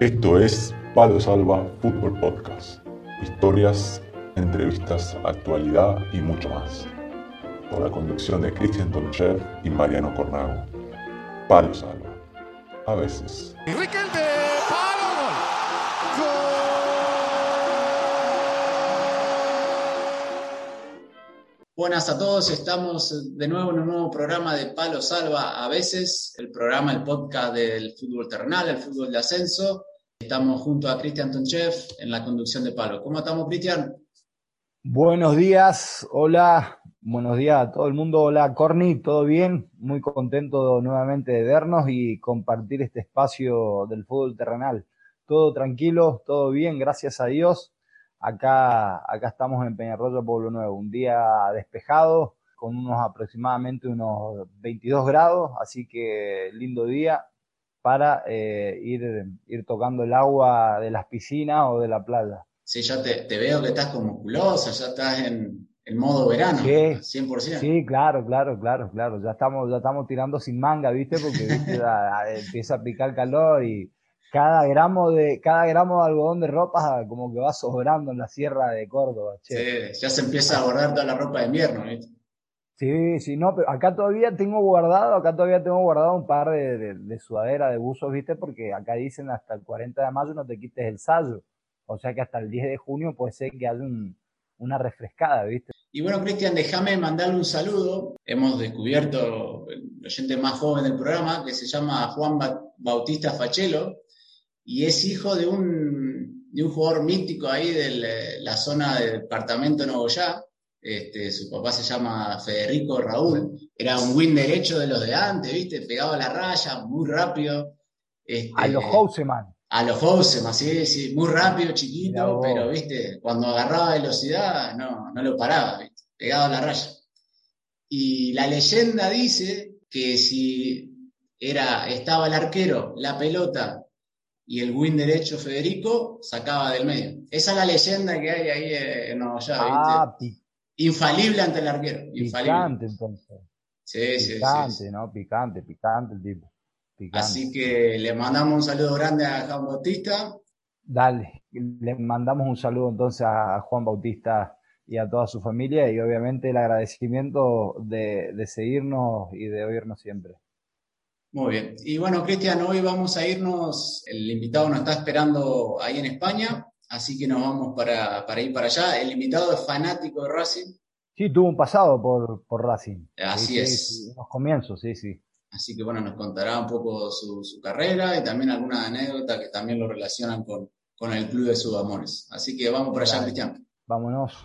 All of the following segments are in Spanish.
Esto es Palo Salva Fútbol Podcast. Historias, entrevistas, actualidad y mucho más. Con la conducción de Cristian Tonchev y Mariano Cornago. Palo Salva. A veces. Buenas a todos, estamos de nuevo en un nuevo programa de Palo Salva a veces, el programa, el podcast del fútbol terrenal, el fútbol de ascenso. Estamos junto a Cristian Tonchev en la conducción de Palo. ¿Cómo estamos, Cristian? Buenos días, hola, buenos días a todo el mundo, hola Corny, ¿todo bien? Muy contento nuevamente de vernos y compartir este espacio del fútbol terrenal. Todo tranquilo, todo bien, gracias a Dios Acá, acá estamos en Peñarroya, Pueblo Nuevo, un día despejado, con unos aproximadamente unos 22 grados, así que lindo día para eh, ir, ir tocando el agua de las piscinas o de la playa. Sí, ya te, veo que estás como musculosa, ya estás en, en modo verano, sí, 100%. Sí, claro, claro, claro, claro, ya estamos, ya estamos tirando sin manga, ¿viste? Porque empieza a picar calor y cada gramo de cada gramo de algodón de ropa como que va sobrando en la sierra de Córdoba. Sí, ya se empieza a guardar toda la ropa de invierno. Sí, sí, no, pero acá todavía tengo guardado, acá todavía tengo guardado un par de, de, sudadera, de buzos, ¿viste? Porque acá dicen hasta el 40 de mayo no te quites el sallo. O sea que hasta el 10 de junio puede ser que haya una refrescada, ¿viste? Y bueno, Cristian, déjame mandarle un saludo. Hemos descubierto el oyente más joven del programa, que se llama Juan Bautista Fachelo, y es hijo de un, de un jugador mítico ahí de la zona del departamento de Nogoyá. Este, su papá se llama Federico Raúl, era un win derecho de los de antes, ¿viste? Pegaba la raya, muy rápido. Este, a los Houseman. A los Houseman, sí, sí, muy rápido, chiquito, pero, ¿viste? Cuando agarraba velocidad, no, no lo paraba, ¿viste? Pegaba la raya. Y la leyenda dice que si era, estaba el arquero, la pelota y el win derecho Federico sacaba del medio. Esa es la leyenda que hay ahí en Nueva York, ah, Infalible ante el arquero. Picante, entonces. Sí, sí, picante, ¿no? Picante, picante el tipo. Así que le mandamos un saludo grande a Juan Bautista. Dale, le mandamos un saludo entonces a Juan Bautista y a toda su familia y obviamente el agradecimiento de, de seguirnos y de oírnos siempre. Muy bien. Y bueno, Cristian, hoy vamos a irnos, el invitado nos está esperando ahí en España, así que nos vamos para, ir para allá. El invitado es fanático de Racing. Sí, tuvo un pasado por, por Racing. Así es. los comienzos, sí, sí. Así que bueno, nos contará un poco su, carrera y también alguna anécdota que también lo relacionan con, con el club de sus amores. Así que vamos por allá, Cristian. Vámonos.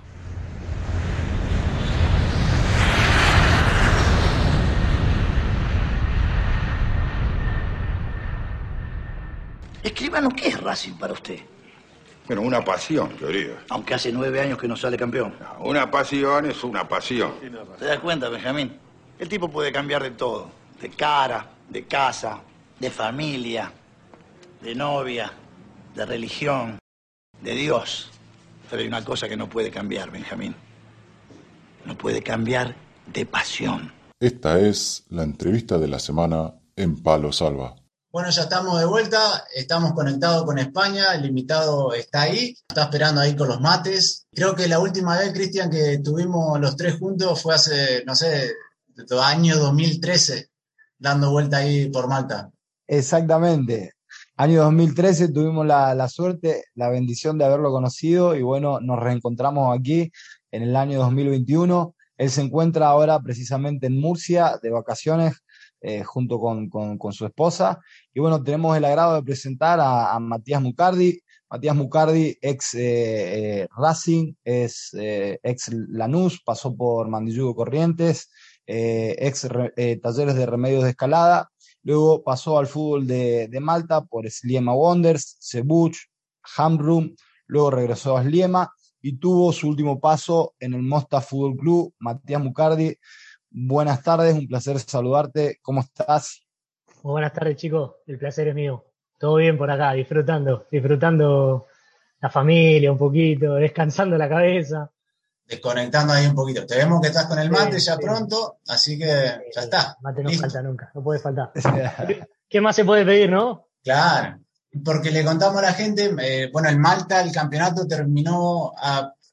Escribano, ¿qué es Racing para usted? Bueno, una pasión, querido. Aunque hace nueve años que no sale campeón. una pasión es una pasión. ¿Te das cuenta, Benjamín? El tipo puede cambiar de todo. De cara, de casa, de familia, de novia, de religión, de Dios. Pero hay una cosa que no puede cambiar, Benjamín. No puede cambiar de pasión. Esta es la entrevista de la semana en Palo Salva. Bueno, ya estamos de vuelta, estamos conectados con España, el invitado está ahí, está esperando ahí con los mates. Creo que la última vez, Cristian, que tuvimos los tres juntos fue hace, no sé, año 2013, dando vuelta ahí por Malta. Exactamente. Año 2013 tuvimos la, la suerte, la bendición de haberlo conocido y bueno, nos reencontramos aquí en el año 2021. Él se encuentra ahora precisamente en Murcia de vacaciones eh, junto con, su esposa. Y bueno, tenemos el agrado de presentar a, Matías Mucardi. Matías Mucardi, ex eh, eh, Racing, es ex Lanús, pasó por Mandillugo Corrientes, ex Talleres de Remedios de Escalada, luego pasó al fútbol de, Malta por Sliema Wonders, Cebuch, Hamrum, luego regresó a Sliema y tuvo su último paso en el Mosta Fútbol Club. Matías Mucardi, Buenas tardes, un placer saludarte. ¿Cómo estás? buenas tardes, chicos. El placer es mío. Todo bien por acá, disfrutando, disfrutando la familia un poquito, descansando la cabeza. Desconectando ahí un poquito. Te vemos que estás con el mate ya pronto, así que ya está. Mate no falta nunca, no puede faltar. ¿Qué más se puede pedir, no? Claro. Porque le contamos a la gente, eh, bueno, el Malta, el campeonato terminó,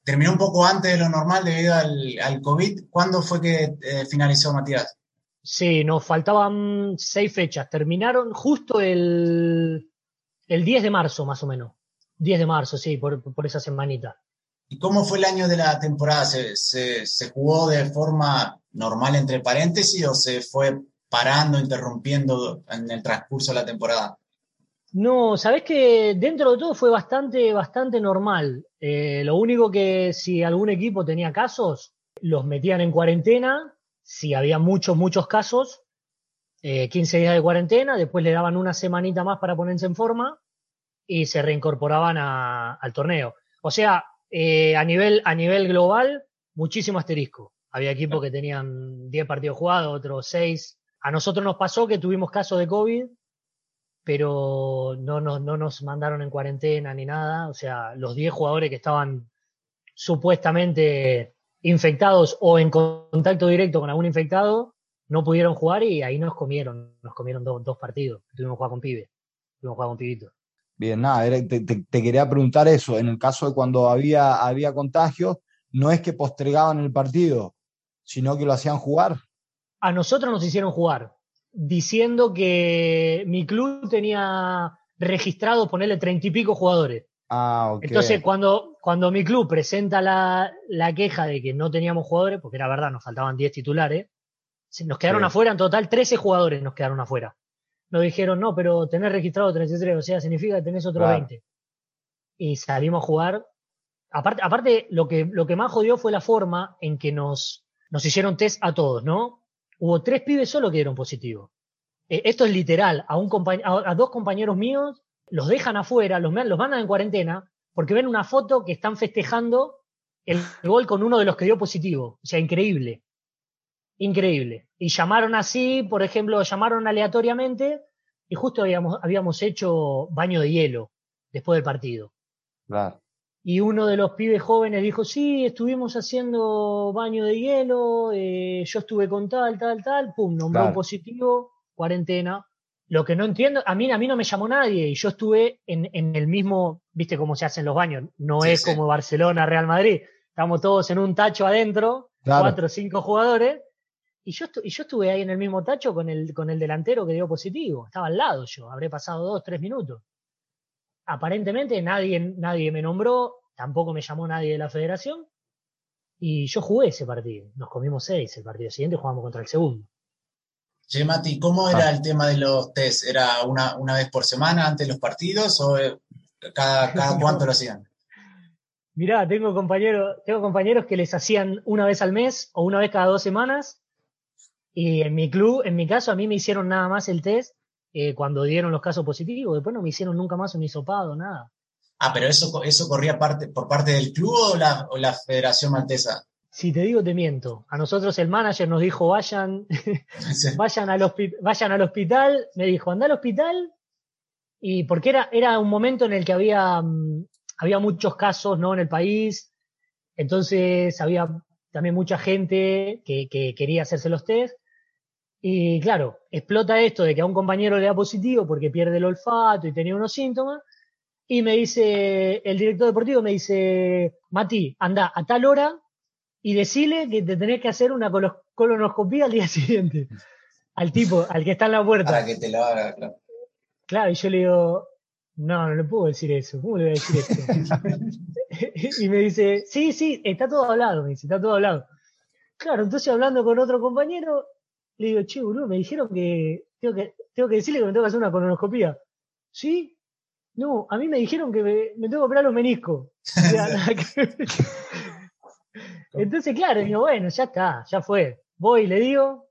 terminó un poco antes de lo normal debido al, COVID. ¿Cuándo fue que eh, finalizó, Matías? Sí, nos faltaban seis fechas. Terminaron justo el, el 10 de marzo, más o menos. 10 de marzo, sí, por, por esa semanita. ¿Y cómo fue el año de la temporada? ¿Se, se, jugó de forma normal, entre paréntesis, o se fue parando, interrumpiendo en el transcurso de la temporada? No, sabes que dentro de todo fue bastante, bastante normal. Eh, lo único que si algún equipo tenía casos, los metían en cuarentena. Si había muchos, muchos casos, 15 eh, días de cuarentena, después le daban una semanita más para ponerse en forma y se reincorporaban al torneo. O sea, eh, a, nivel, a nivel global, muchísimo asterisco. Había equipos que tenían 10 partidos jugados, otros 6. A nosotros nos pasó que tuvimos casos de COVID pero no, no, no nos mandaron en cuarentena ni nada. O sea, los 10 jugadores que estaban supuestamente infectados o en contacto directo con algún infectado no pudieron jugar y ahí nos comieron, nos comieron dos partidos. Tuvimos que jugar con pibe, tuvimos que jugar con pibito. Bien, nada, te, te, quería preguntar eso. En el caso de cuando había, había contagios, no es que postergaban el partido, sino que lo hacían jugar. A nosotros nos hicieron jugar diciendo que mi club tenía registrado ponerle treinta y pico jugadores. Ah, Entonces, cuando, cuando mi club presenta la, queja de que no teníamos jugadores, porque era verdad, nos faltaban 10 titulares, nos quedaron afuera, en total 13 jugadores nos quedaron afuera. Nos dijeron, no, pero tener registrado 33, o sea, significa que tenés otro 20. Y salimos a jugar. Aparte, aparte lo, que, lo que más jodió fue la forma en que nos, nos hicieron test a todos, ¿no? Hubo tres pibes solo que dieron positivo. Eh, esto es literal, a, dos compañeros míos los dejan afuera, los, los mandan en cuarentena, porque ven una foto que están festejando el gol con uno de los que dio positivo. O sea, increíble. Increíble. Y llamaron así, por ejemplo, llamaron aleatoriamente y justo habíamos, habíamos hecho baño de hielo después del partido. Claro. Y uno de los pibes jóvenes dijo, sí, estuvimos haciendo baño de hielo, eh, yo estuve con tal, tal, tal, pum, nombró un positivo, cuarentena. Lo que no entiendo, a mí, a mí no me llamó nadie y yo estuve en, en el mismo, viste cómo se hacen los baños, no es como Barcelona, Real Madrid, estamos todos en un tacho adentro, cuatro o cinco jugadores, y yo, y yo estuve ahí en el mismo tacho con el, con el delantero que dio positivo, estaba al lado yo, habré pasado dos, tres minutos aparentemente nadie, nadie me nombró, tampoco me llamó nadie de la federación, y yo jugué ese partido. Nos comimos seis. El partido siguiente jugamos contra el segundo. Che, Mati, ¿cómo era ah. el tema de los test? ¿Era una, una vez por semana antes de los partidos o eh, cada, cada cuánto lo hacían? Mirá, tengo compañeros, tengo compañeros que les hacían una vez al mes o una vez cada dos semanas. Y en mi club, en mi caso, a mí me hicieron nada más el test eh, cuando dieron los casos positivos. Después no me hicieron nunca más un hisopado, nada. Ah, pero eso, eso corría parte, por parte del club o la, o la Federación Maltesa. Si te digo, te miento. A nosotros el manager nos dijo, vayan, vayan, al vayan al hospital. Me dijo, anda al hospital. Y porque era, era un momento en el que había, mm, había muchos casos ¿no? en el país. Entonces había también mucha gente que, que quería hacerse los test. Y claro, explota esto de que a un compañero le da positivo porque pierde el olfato y tenía unos síntomas. Y me dice, el director deportivo me dice, Mati, anda a tal hora y decile que te tenés que hacer una colonoscopía al día siguiente. Al tipo, al que está en la puerta. Para que te lo haga, claro. Claro, y yo le digo, no, no le puedo decir eso. ¿Cómo le voy a decir esto? y me dice, sí, sí, está todo hablado, me dice, está todo hablado. Claro, entonces hablando con otro compañero, le digo, che, boludo, me dijeron que tengo que, tengo que decirle que me tengo que hacer una colonoscopía. ¿Sí? No, a mí me dijeron que me, tengo que operar los meniscos. Entonces, claro, digo, bueno, ya está, ya fue. Voy, le digo,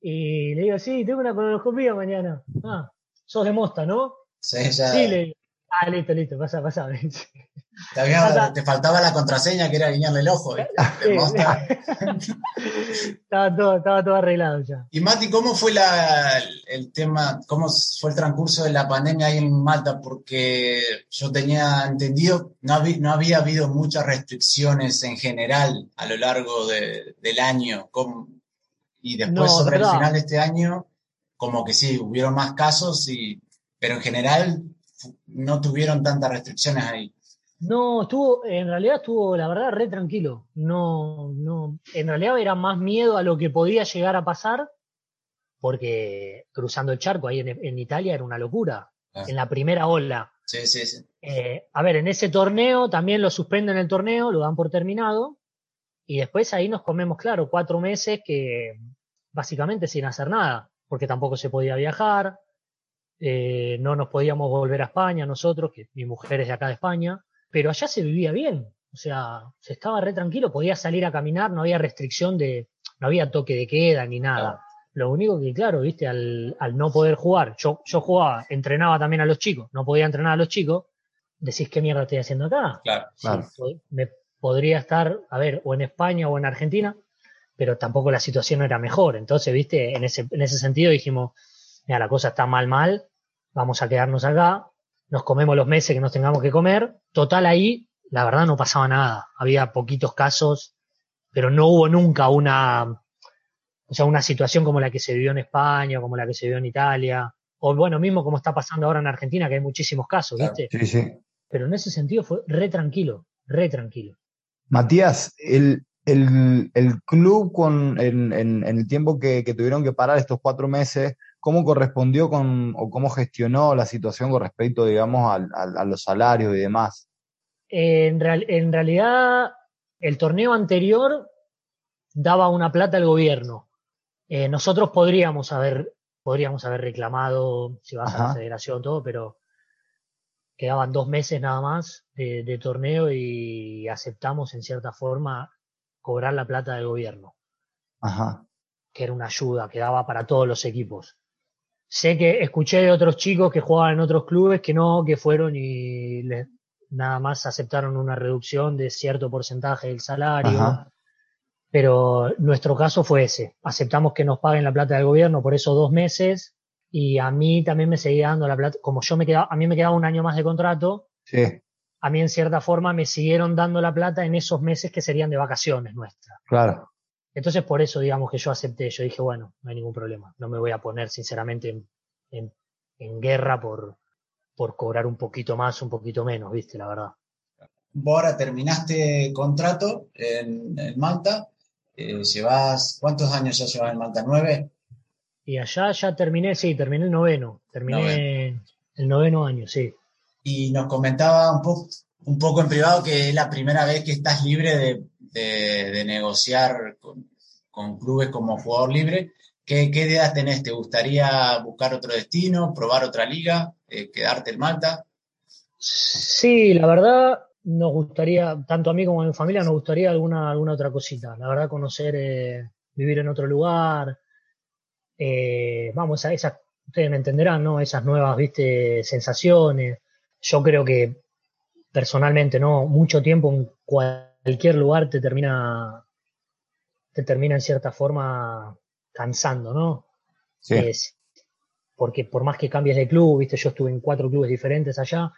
y le digo, sí, tengo una colonoscopía mañana. Ah, sos de Mosta, ¿no? Sí, ya. Sí, le digo. Ah, listo, listo, pasa, pasa. Te, faltaba la contraseña que era guiñarle el ojo. estaba, todo, estaba todo arreglado ya. Y Mati, ¿cómo fue la, el tema, cómo fue el transcurso de la pandemia ahí en Malta? Porque yo tenía entendido, no, había, no había habido muchas restricciones en general a lo largo del año. y después sobre el final de este año, como que sí, hubieron más casos, y, pero en general no tuvieron tantas restricciones ahí. No, estuvo, en realidad estuvo, la verdad, re tranquilo. No, no, en realidad era más miedo a lo que podía llegar a pasar, porque cruzando el charco ahí en, Italia era una locura. Ah. En la primera ola. Sí, sí, sí. Eh, a ver, en ese torneo también lo suspenden el torneo, lo dan por terminado, y después ahí nos comemos, claro, cuatro meses que básicamente sin hacer nada, porque tampoco se podía viajar, eh, no nos podíamos volver a España nosotros, que mi mujer es de acá de España, pero allá se vivía bien, o sea, se estaba re tranquilo, podía salir a caminar, no había restricción de, no había toque de queda ni nada. Lo único que, claro, viste, al, no poder jugar, yo, yo jugaba, entrenaba también a los chicos, no podía entrenar a los chicos, decís, ¿qué mierda estoy haciendo acá? Claro, claro. me podría estar, a ver, o en España o en Argentina, pero tampoco la situación era mejor. Entonces, viste, en ese, en ese sentido dijimos, mira, la cosa está mal, mal, vamos a quedarnos acá, nos comemos los meses que nos tengamos que comer. Total, ahí, la verdad, no pasaba nada. Había poquitos casos, pero no hubo nunca una, o sea, una situación como la que se vivió en España, como la que se vivió en Italia, o bueno, mismo como está pasando ahora en Argentina, que hay muchísimos casos, ¿viste? Sí, sí. Pero en ese sentido fue re tranquilo, re tranquilo. Matías, el, club con, en, el tiempo que, tuvieron que parar estos cuatro meses, ¿cómo correspondió con o cómo gestionó la situación con respecto, digamos, a, los salarios y demás? En, en realidad, el torneo anterior daba una plata al gobierno. Eh, nosotros podríamos haber, podríamos haber reclamado, si vas a la federación, todo, pero quedaban dos meses nada más de, de, torneo y aceptamos en cierta forma cobrar la plata del gobierno. Ajá. Que era una ayuda que daba para todos los equipos. Sé que escuché de otros chicos que jugaban en otros clubes que no, que fueron y nada más aceptaron una reducción de cierto porcentaje del salario. Pero nuestro caso fue ese. Aceptamos que nos paguen la plata del gobierno por esos dos meses y a mí también me seguía dando la plata. Como yo me quedaba, a mí me quedaba un año más de contrato. Sí. A mí en cierta forma me siguieron dando la plata en esos meses que serían de vacaciones nuestras. Claro. Entonces, por eso, digamos que yo acepté. Yo dije, bueno, no hay ningún problema. No me voy a poner, sinceramente, en, guerra por, por cobrar un poquito más, un poquito menos, ¿viste? La verdad. Vos ahora terminaste contrato en, Malta. Eh, llevas, ¿Cuántos años ya llevas en Malta? ¿Nueve? Y allá ya terminé, sí, terminé el noveno. Terminé el noveno año, sí. Y nos comentaba un poco, un poco en privado que es la primera vez que estás libre de, de, negociar con, clubes como jugador libre. ¿Qué, ¿Qué, ideas tenés? ¿Te gustaría buscar otro destino, probar otra liga, eh, quedarte en Malta? Sí, la verdad nos gustaría, tanto a mí como a mi familia, nos gustaría alguna, alguna otra cosita. La verdad, conocer, eh, vivir en otro lugar. Eh, vamos, a esas, ustedes me entenderán, ¿no? Esas nuevas, viste, sensaciones. Yo creo que personalmente, ¿no? Mucho tiempo en cualquier lugar te termina, te termina en cierta forma cansando, ¿no? Sí. porque por más que cambies de club, viste, yo estuve en cuatro clubes diferentes allá,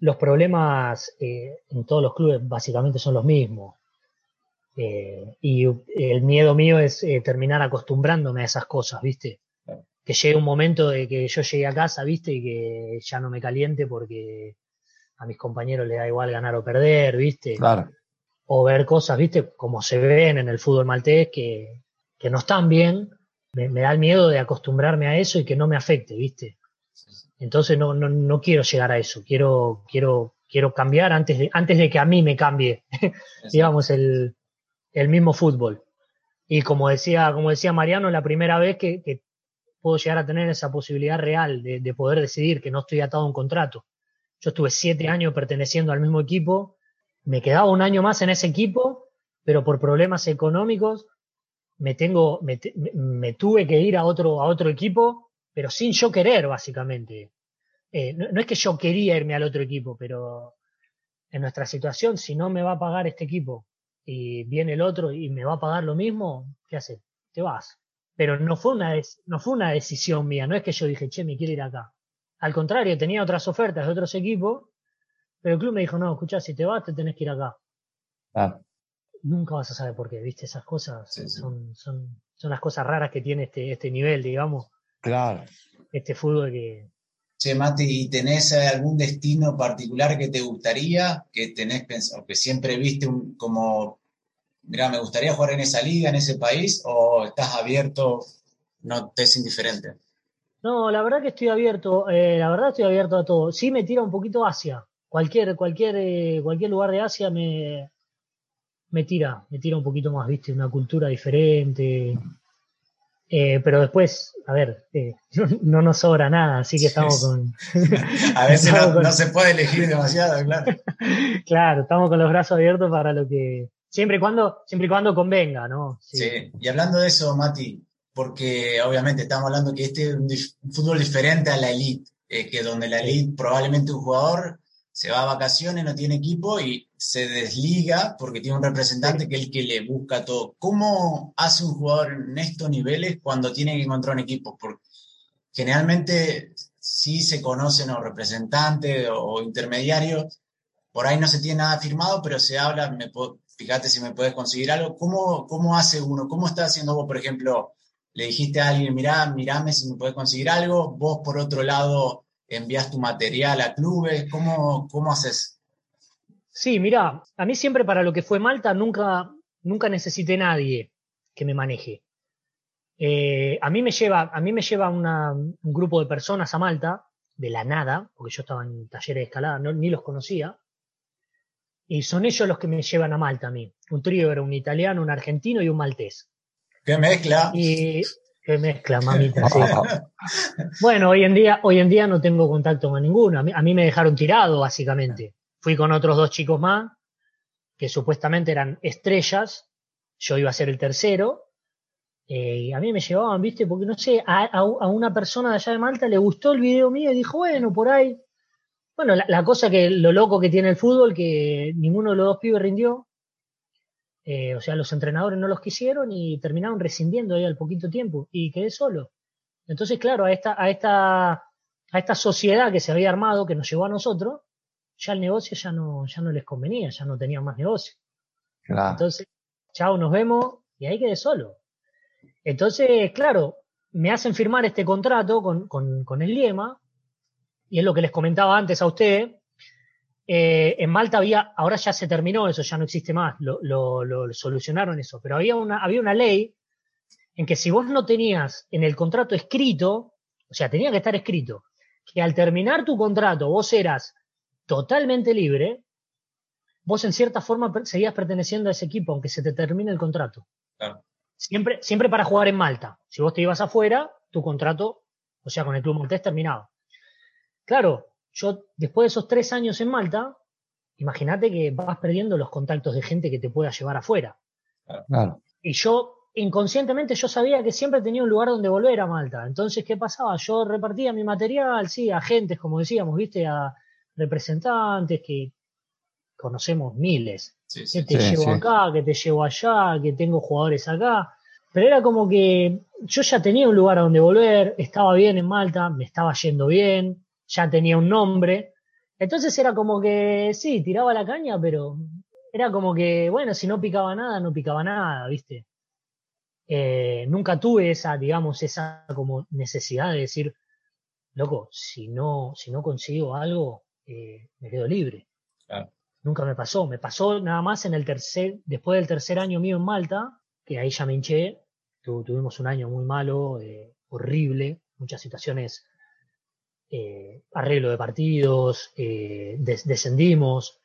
los problemas eh, en todos los clubes básicamente son los mismos. Eh, y el miedo mío es eh, terminar acostumbrándome a esas cosas, ¿viste? Que llegue un momento de que yo llegue a casa, ¿viste? Y que ya no me caliente porque a mis compañeros les da igual ganar o perder, ¿viste? Claro. O ver cosas, ¿viste? Como se ven en el fútbol maltés que, que no están bien. Me, da el miedo de acostumbrarme a eso y que no me afecte, ¿viste? Entonces no, no, no quiero llegar a eso. Quiero, quiero, quiero cambiar antes de, antes de que a mí me cambie, digamos, el, el mismo fútbol. Y como decía, como decía Mariano, la primera vez que, que puedo llegar a tener esa posibilidad real de, de, poder decidir que no estoy atado a un contrato. Yo estuve siete años perteneciendo al mismo equipo, me quedaba un año más en ese equipo, pero por problemas económicos me tengo, me, tuve que ir a otro, a otro equipo, pero sin yo querer, básicamente. Eh, no, es que yo quería irme al otro equipo, pero en nuestra situación, si no me va a pagar este equipo y viene el otro y me va a pagar lo mismo, ¿qué hace? Te vas. Pero no fue una, no fue una decisión mía, no es que yo dije, che, me quiero ir acá. Al contrario, tenía otras ofertas de otros equipos, pero el club me dijo, no, escucha, si te vas, te tenés que ir acá. Ah. Nunca vas a saber por qué, ¿viste? Esas cosas Son, son, son las cosas raras que tiene este, este nivel, digamos. Claro. Este fútbol que, Che, Mati, ¿y tenés algún destino particular que te gustaría, que tenés pensado, que siempre viste un, como, mira, me gustaría jugar en esa liga, en ese país, o estás abierto, no te es indiferente? No, la verdad que estoy abierto, eh, la verdad estoy abierto a todo. Sí me tira un poquito Asia. Cualquier, cualquier, eh, cualquier lugar de Asia me, me tira, me tira un poquito más, viste, una cultura diferente. Eh, pero después, a ver, no, nos sobra nada, así que estamos con. a veces no, se puede elegir demasiado, claro. claro, estamos con los brazos abiertos para lo que. Siempre y cuando, siempre y cuando convenga, ¿no? sí. Y hablando de eso, Mati, porque obviamente estamos hablando que este es un, fútbol diferente a la elite, eh, que donde la elite probablemente un jugador se va a vacaciones, no tiene equipo y se desliga porque tiene un representante que es el que le busca todo. ¿Cómo hace un jugador en estos niveles cuando tiene que encontrar un equipo? Porque generalmente sí se conocen los representantes o intermediarios, por ahí no se tiene nada firmado, pero se habla, me fíjate si me puedes conseguir algo. ¿Cómo, ¿Cómo hace uno? ¿Cómo está haciendo vos, por ejemplo? Le dijiste a alguien, mirá, mirame si me puedes conseguir algo, vos por otro lado envías tu material a clubes, ¿cómo, cómo haces? Sí, mirá, a mí siempre para lo que fue Malta nunca, nunca necesité nadie que me maneje. Eh, a mí me lleva, a mí me lleva un grupo de personas a Malta, de la nada, porque yo estaba en talleres de escalada, ni los conocía, y son ellos los que me llevan a Malta a mí. Un trío era un italiano, un argentino y un maltés. ¿Qué mezcla? Y qué mezcla, mamita. bueno, hoy en día, hoy en día no tengo contacto con ninguno. A mí, me dejaron tirado, básicamente. Fui con otros dos chicos más, que supuestamente eran estrellas. Yo iba a ser el tercero. Eh, y a mí me llevaban, viste, porque no sé, a, una persona de allá de Malta le gustó el video mío y dijo, bueno, por ahí. Bueno, la, la cosa que lo loco que tiene el fútbol, que ninguno de los dos pibes rindió, eh, o sea, los entrenadores no los quisieron y terminaron rescindiendo ahí al poquito tiempo y quedé solo. Entonces, claro, a esta, a esta, a esta sociedad que se había armado, que nos llevó a nosotros, ya el negocio ya no, ya no les convenía, ya no tenían más negocio. Entonces, chao, nos vemos y ahí quedé solo. Entonces, claro, me hacen firmar este contrato con, con, con el Liema, y es lo que les comentaba antes a usted, eh, en Malta había, ahora ya se terminó eso, ya no existe más, lo, solucionaron eso, pero había una, había una ley en que si vos no tenías en el contrato escrito, o sea, tenía que estar escrito, que al terminar tu contrato vos eras totalmente libre, vos en cierta forma seguías perteneciendo a ese equipo, aunque se te termine el contrato. Siempre, siempre para jugar en Malta. Si vos te ibas afuera, tu contrato, o sea, con el club maltés terminado. Claro, yo después de esos tres años en Malta, imagínate que vas perdiendo los contactos de gente que te pueda llevar afuera. Y yo, inconscientemente, yo sabía que siempre tenía un lugar donde volver a Malta. Entonces, ¿qué pasaba? Yo repartía mi material, sí, a agentes, como decíamos, viste, a representantes que conocemos miles. que te llevo acá, que te llevo allá, que tengo jugadores acá. Pero era como que yo ya tenía un lugar a donde volver, estaba bien en Malta, me estaba yendo bien, ya tenía un nombre. Entonces era como que, sí, tiraba la caña, pero era como que, bueno, si no picaba nada, no picaba nada, ¿viste? Eh, nunca tuve esa, digamos, esa como necesidad de decir, loco, si no, si no consigo algo, eh, me quedo libre. Nunca me pasó. Me pasó nada más en el tercer, después del tercer año mío en Malta, que ahí ya me hinché. tuvimos un año muy malo, eh, horrible, muchas situaciones eh, arreglo de partidos, eh, descendimos.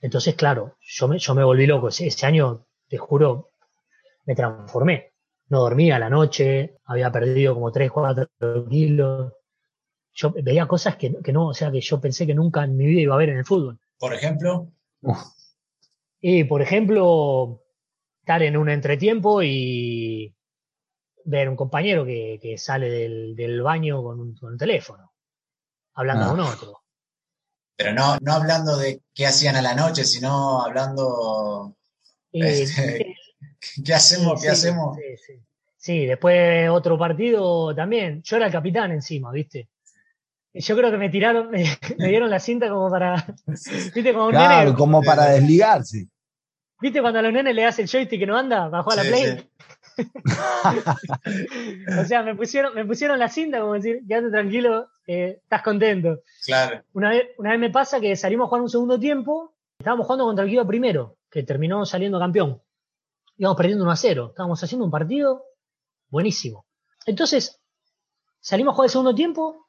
Entonces, claro, yo me, yo me volví loco. Ese, año, te juro, me transformé. No dormía a la noche, había perdido como 3, 4 kilos. Yo veía cosas que, no, o sea, que yo pensé que nunca en mi vida iba a ver en el fútbol. Por ejemplo. Y, por ejemplo, estar en un entretiempo y ver un compañero que, sale del, baño con un teléfono hablando ah. con otro. Pero no, no hablando de qué hacían a la noche, sino hablando. Este, ¿Qué hacemos? ¿Qué hacemos? Sí, después otro partido también. Yo era el capitán encima, ¿viste? Yo creo que me tiraron, me, dieron la cinta como para. ¿Viste? Como, claro, como para desligarse. ¿Viste cuando a los nenes le hace el joystick que no anda? Bajó a la play. o sea, me pusieron, me pusieron la cinta como decir, quédate tranquilo, eh, estás contento. Claro. Una vez, una vez me pasa que salimos a jugar un segundo tiempo, estábamos jugando contra el equipo primero, que terminó saliendo campeón. Íbamos perdiendo 1 a 0. Estábamos haciendo un partido buenísimo. Entonces, salimos a jugar el segundo tiempo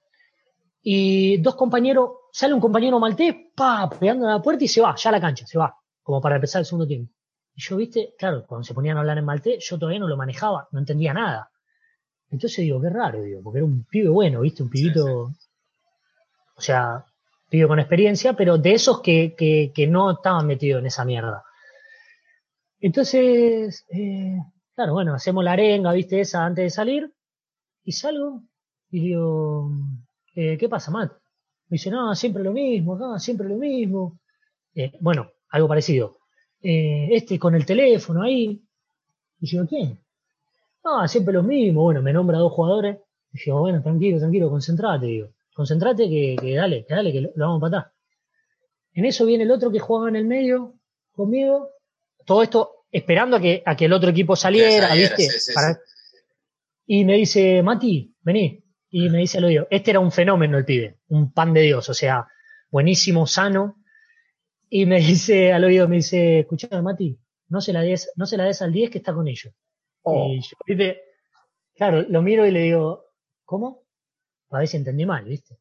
y dos compañeros, sale un compañero maltés, pa, pegando a la puerta y se va, ya a la cancha, se va, como para empezar el segundo tiempo. Y yo, viste, claro, cuando se ponían a hablar en maltés, yo todavía no lo manejaba, no entendía nada. Entonces digo, qué raro, digo, porque era un pibe bueno, viste, un pibito, o sea, pibe con experiencia, pero de esos que, que, que no estaban metidos en esa mierda. Entonces, eh, claro, bueno, hacemos la arenga, viste, esa antes de salir, y salgo y digo, eh, ¿qué pasa, Matt? Me dice, no, siempre lo mismo, no, siempre lo mismo. Eh, bueno, algo parecido. Eh, este con el teléfono ahí. Y digo, ¿quién? No, siempre lo mismo. Bueno, me nombra dos jugadores. Y digo, bueno, tranquilo, tranquilo, concentrate, digo. Concentrate que, que dale, que dale, que lo, lo vamos a patar. En eso viene el otro que jugaba en el medio conmigo. Todo esto esperando a que, a que el otro equipo saliera, saliera, ¿viste? sí, sí, Para- sí. Y me dice, Mati, vení. Y me dice al oído, este era un fenómeno el pibe, un pan de Dios, o sea, buenísimo, sano. Y me dice al oído, me dice, escuchame, Mati, no se la des, no se la des al 10 que está con ellos. Oh. Y yo, ¿viste? claro, lo miro y le digo, ¿cómo? A ver si entendí mal, ¿viste?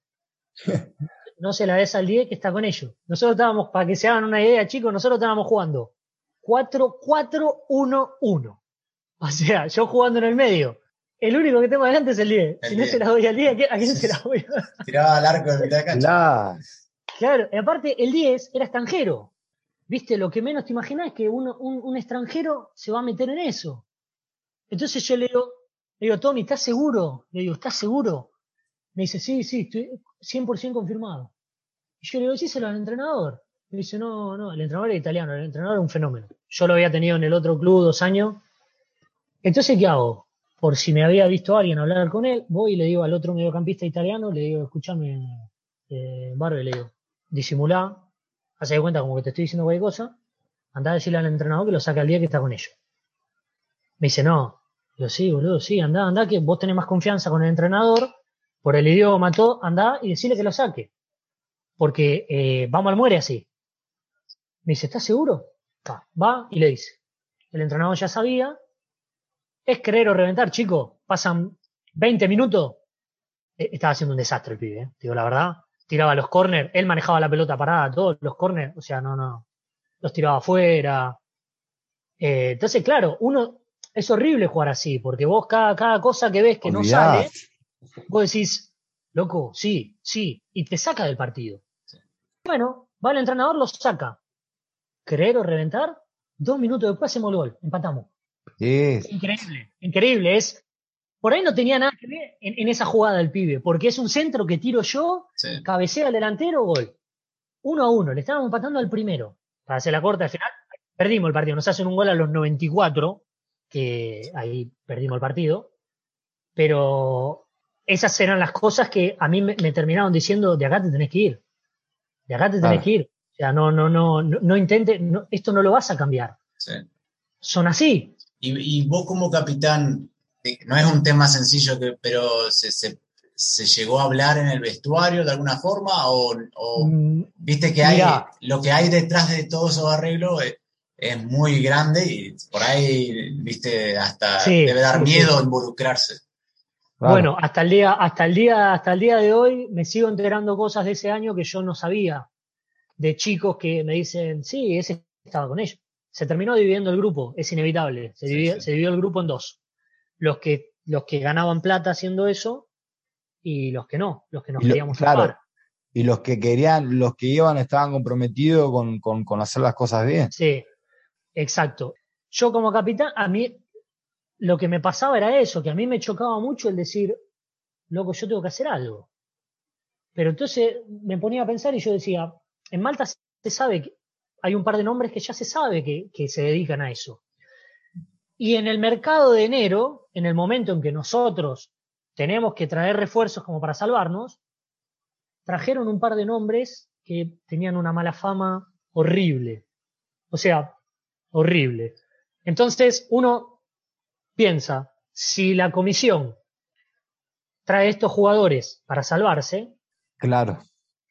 No se la des al 10 que está con ellos. Nosotros estábamos, para que se hagan una idea, chicos, nosotros estábamos jugando 4-4-1-1. O sea, yo jugando en el medio. El único que tengo adelante es el 10. El si no 10. se la doy al 10, ¿a quién- ¿a quién Sí, se la voy a dar? Tiraba al arco de mitad de cancha. Claro, y aparte el 10 era extranjero. Viste, lo que menos te imaginas es que uno- un, extranjero se va a meter en eso. Entonces yo le digo, le digo, Tommy, ¿estás seguro? Le digo, ¿estás seguro? Me dice, sí, sí, estoy 100% confirmado. Y yo le digo, díselo al entrenador. Me dice, no, no, el entrenador era italiano, el entrenador era un fenómeno. Yo lo había tenido en el otro club dos años. Entonces, ¿qué hago? Por si me había visto alguien hablar con él, voy y le digo al otro mediocampista italiano, le digo, escúchame, eh, Barbe, le digo, disimulá, hace cuenta como que te estoy diciendo cualquier cosa, andá a decirle al entrenador que lo saque al día que está con ellos. Me dice, no. Digo, sí, boludo, sí, andá, andá, que vos tenés más confianza con el entrenador, por el idioma, todo, andá y decirle que lo saque. Porque eh, vamos al muere así. Me dice, ¿estás seguro? Va, va y le dice. El entrenador ya sabía. Es creer o reventar, chico. Pasan 20 minutos. Eh, Estaba haciendo un desastre el pibe, eh, digo la verdad. Tiraba los corners, él manejaba la pelota parada, todos los corners, o sea, no, no. Los tiraba afuera. Eh, entonces, claro, uno, es horrible jugar así, porque vos cada, cada cosa que ves que no sale, vos decís, loco, sí, sí, y te saca del partido. Bueno, va el entrenador, lo saca. Creer o reventar, dos minutos después hacemos el gol, empatamos. Sí, Increíble, increíble. Es, por ahí no tenía nada que ver en, en esa jugada del pibe, porque es un centro que tiro yo, Sí. cabecea al delantero, gol. Uno a uno, le estábamos empatando al primero. Para hacer la corta al final, perdimos el partido. Nos hacen un gol a los 94, que ahí perdimos el partido. Pero esas eran las cosas que a mí me, me terminaron diciendo, de acá te tenés que ir. De acá te tenés que ir. O sea, no, no, no, no, no intentes, no- esto no lo vas a cambiar. sí. Son así. Y, y vos como capitán, no es un tema sencillo, que, pero se, se- se llegó a hablar en el vestuario de alguna forma o, o Mm, viste que hay lo que hay detrás de todos esos arreglos es, es muy grande y por ahí, viste, hasta Sí, debe dar sí, miedo sí. involucrarse. claro. Bueno, hasta el día, hasta el día, hasta el día de hoy me sigo enterando cosas de ese año que yo no sabía. De chicos que me dicen, sí, ese estaba con ellos. Se terminó dividiendo el grupo, es inevitable. Se, Sí, dividió, sí. se dividió el grupo en dos. Los que, los que ganaban plata haciendo eso y los que no, los que nos Y lo- queríamos claro. Y los que querían, los que iban estaban comprometidos con, con, con hacer las cosas bien. Sí, exacto. Yo como capitán, a mí lo que me pasaba era eso, que a mí me chocaba mucho el decir, loco, yo tengo que hacer algo. Pero entonces me ponía a pensar y yo decía, en Malta se sabe que hay un par de nombres que ya se sabe que, que se dedican a eso. Y en el mercado de enero, en el momento en que nosotros tenemos que traer refuerzos como para salvarnos, trajeron un par de nombres que tenían una mala fama horrible. O sea, horrible. Entonces, uno piensa, si la comisión trae estos jugadores para salvarse, claro.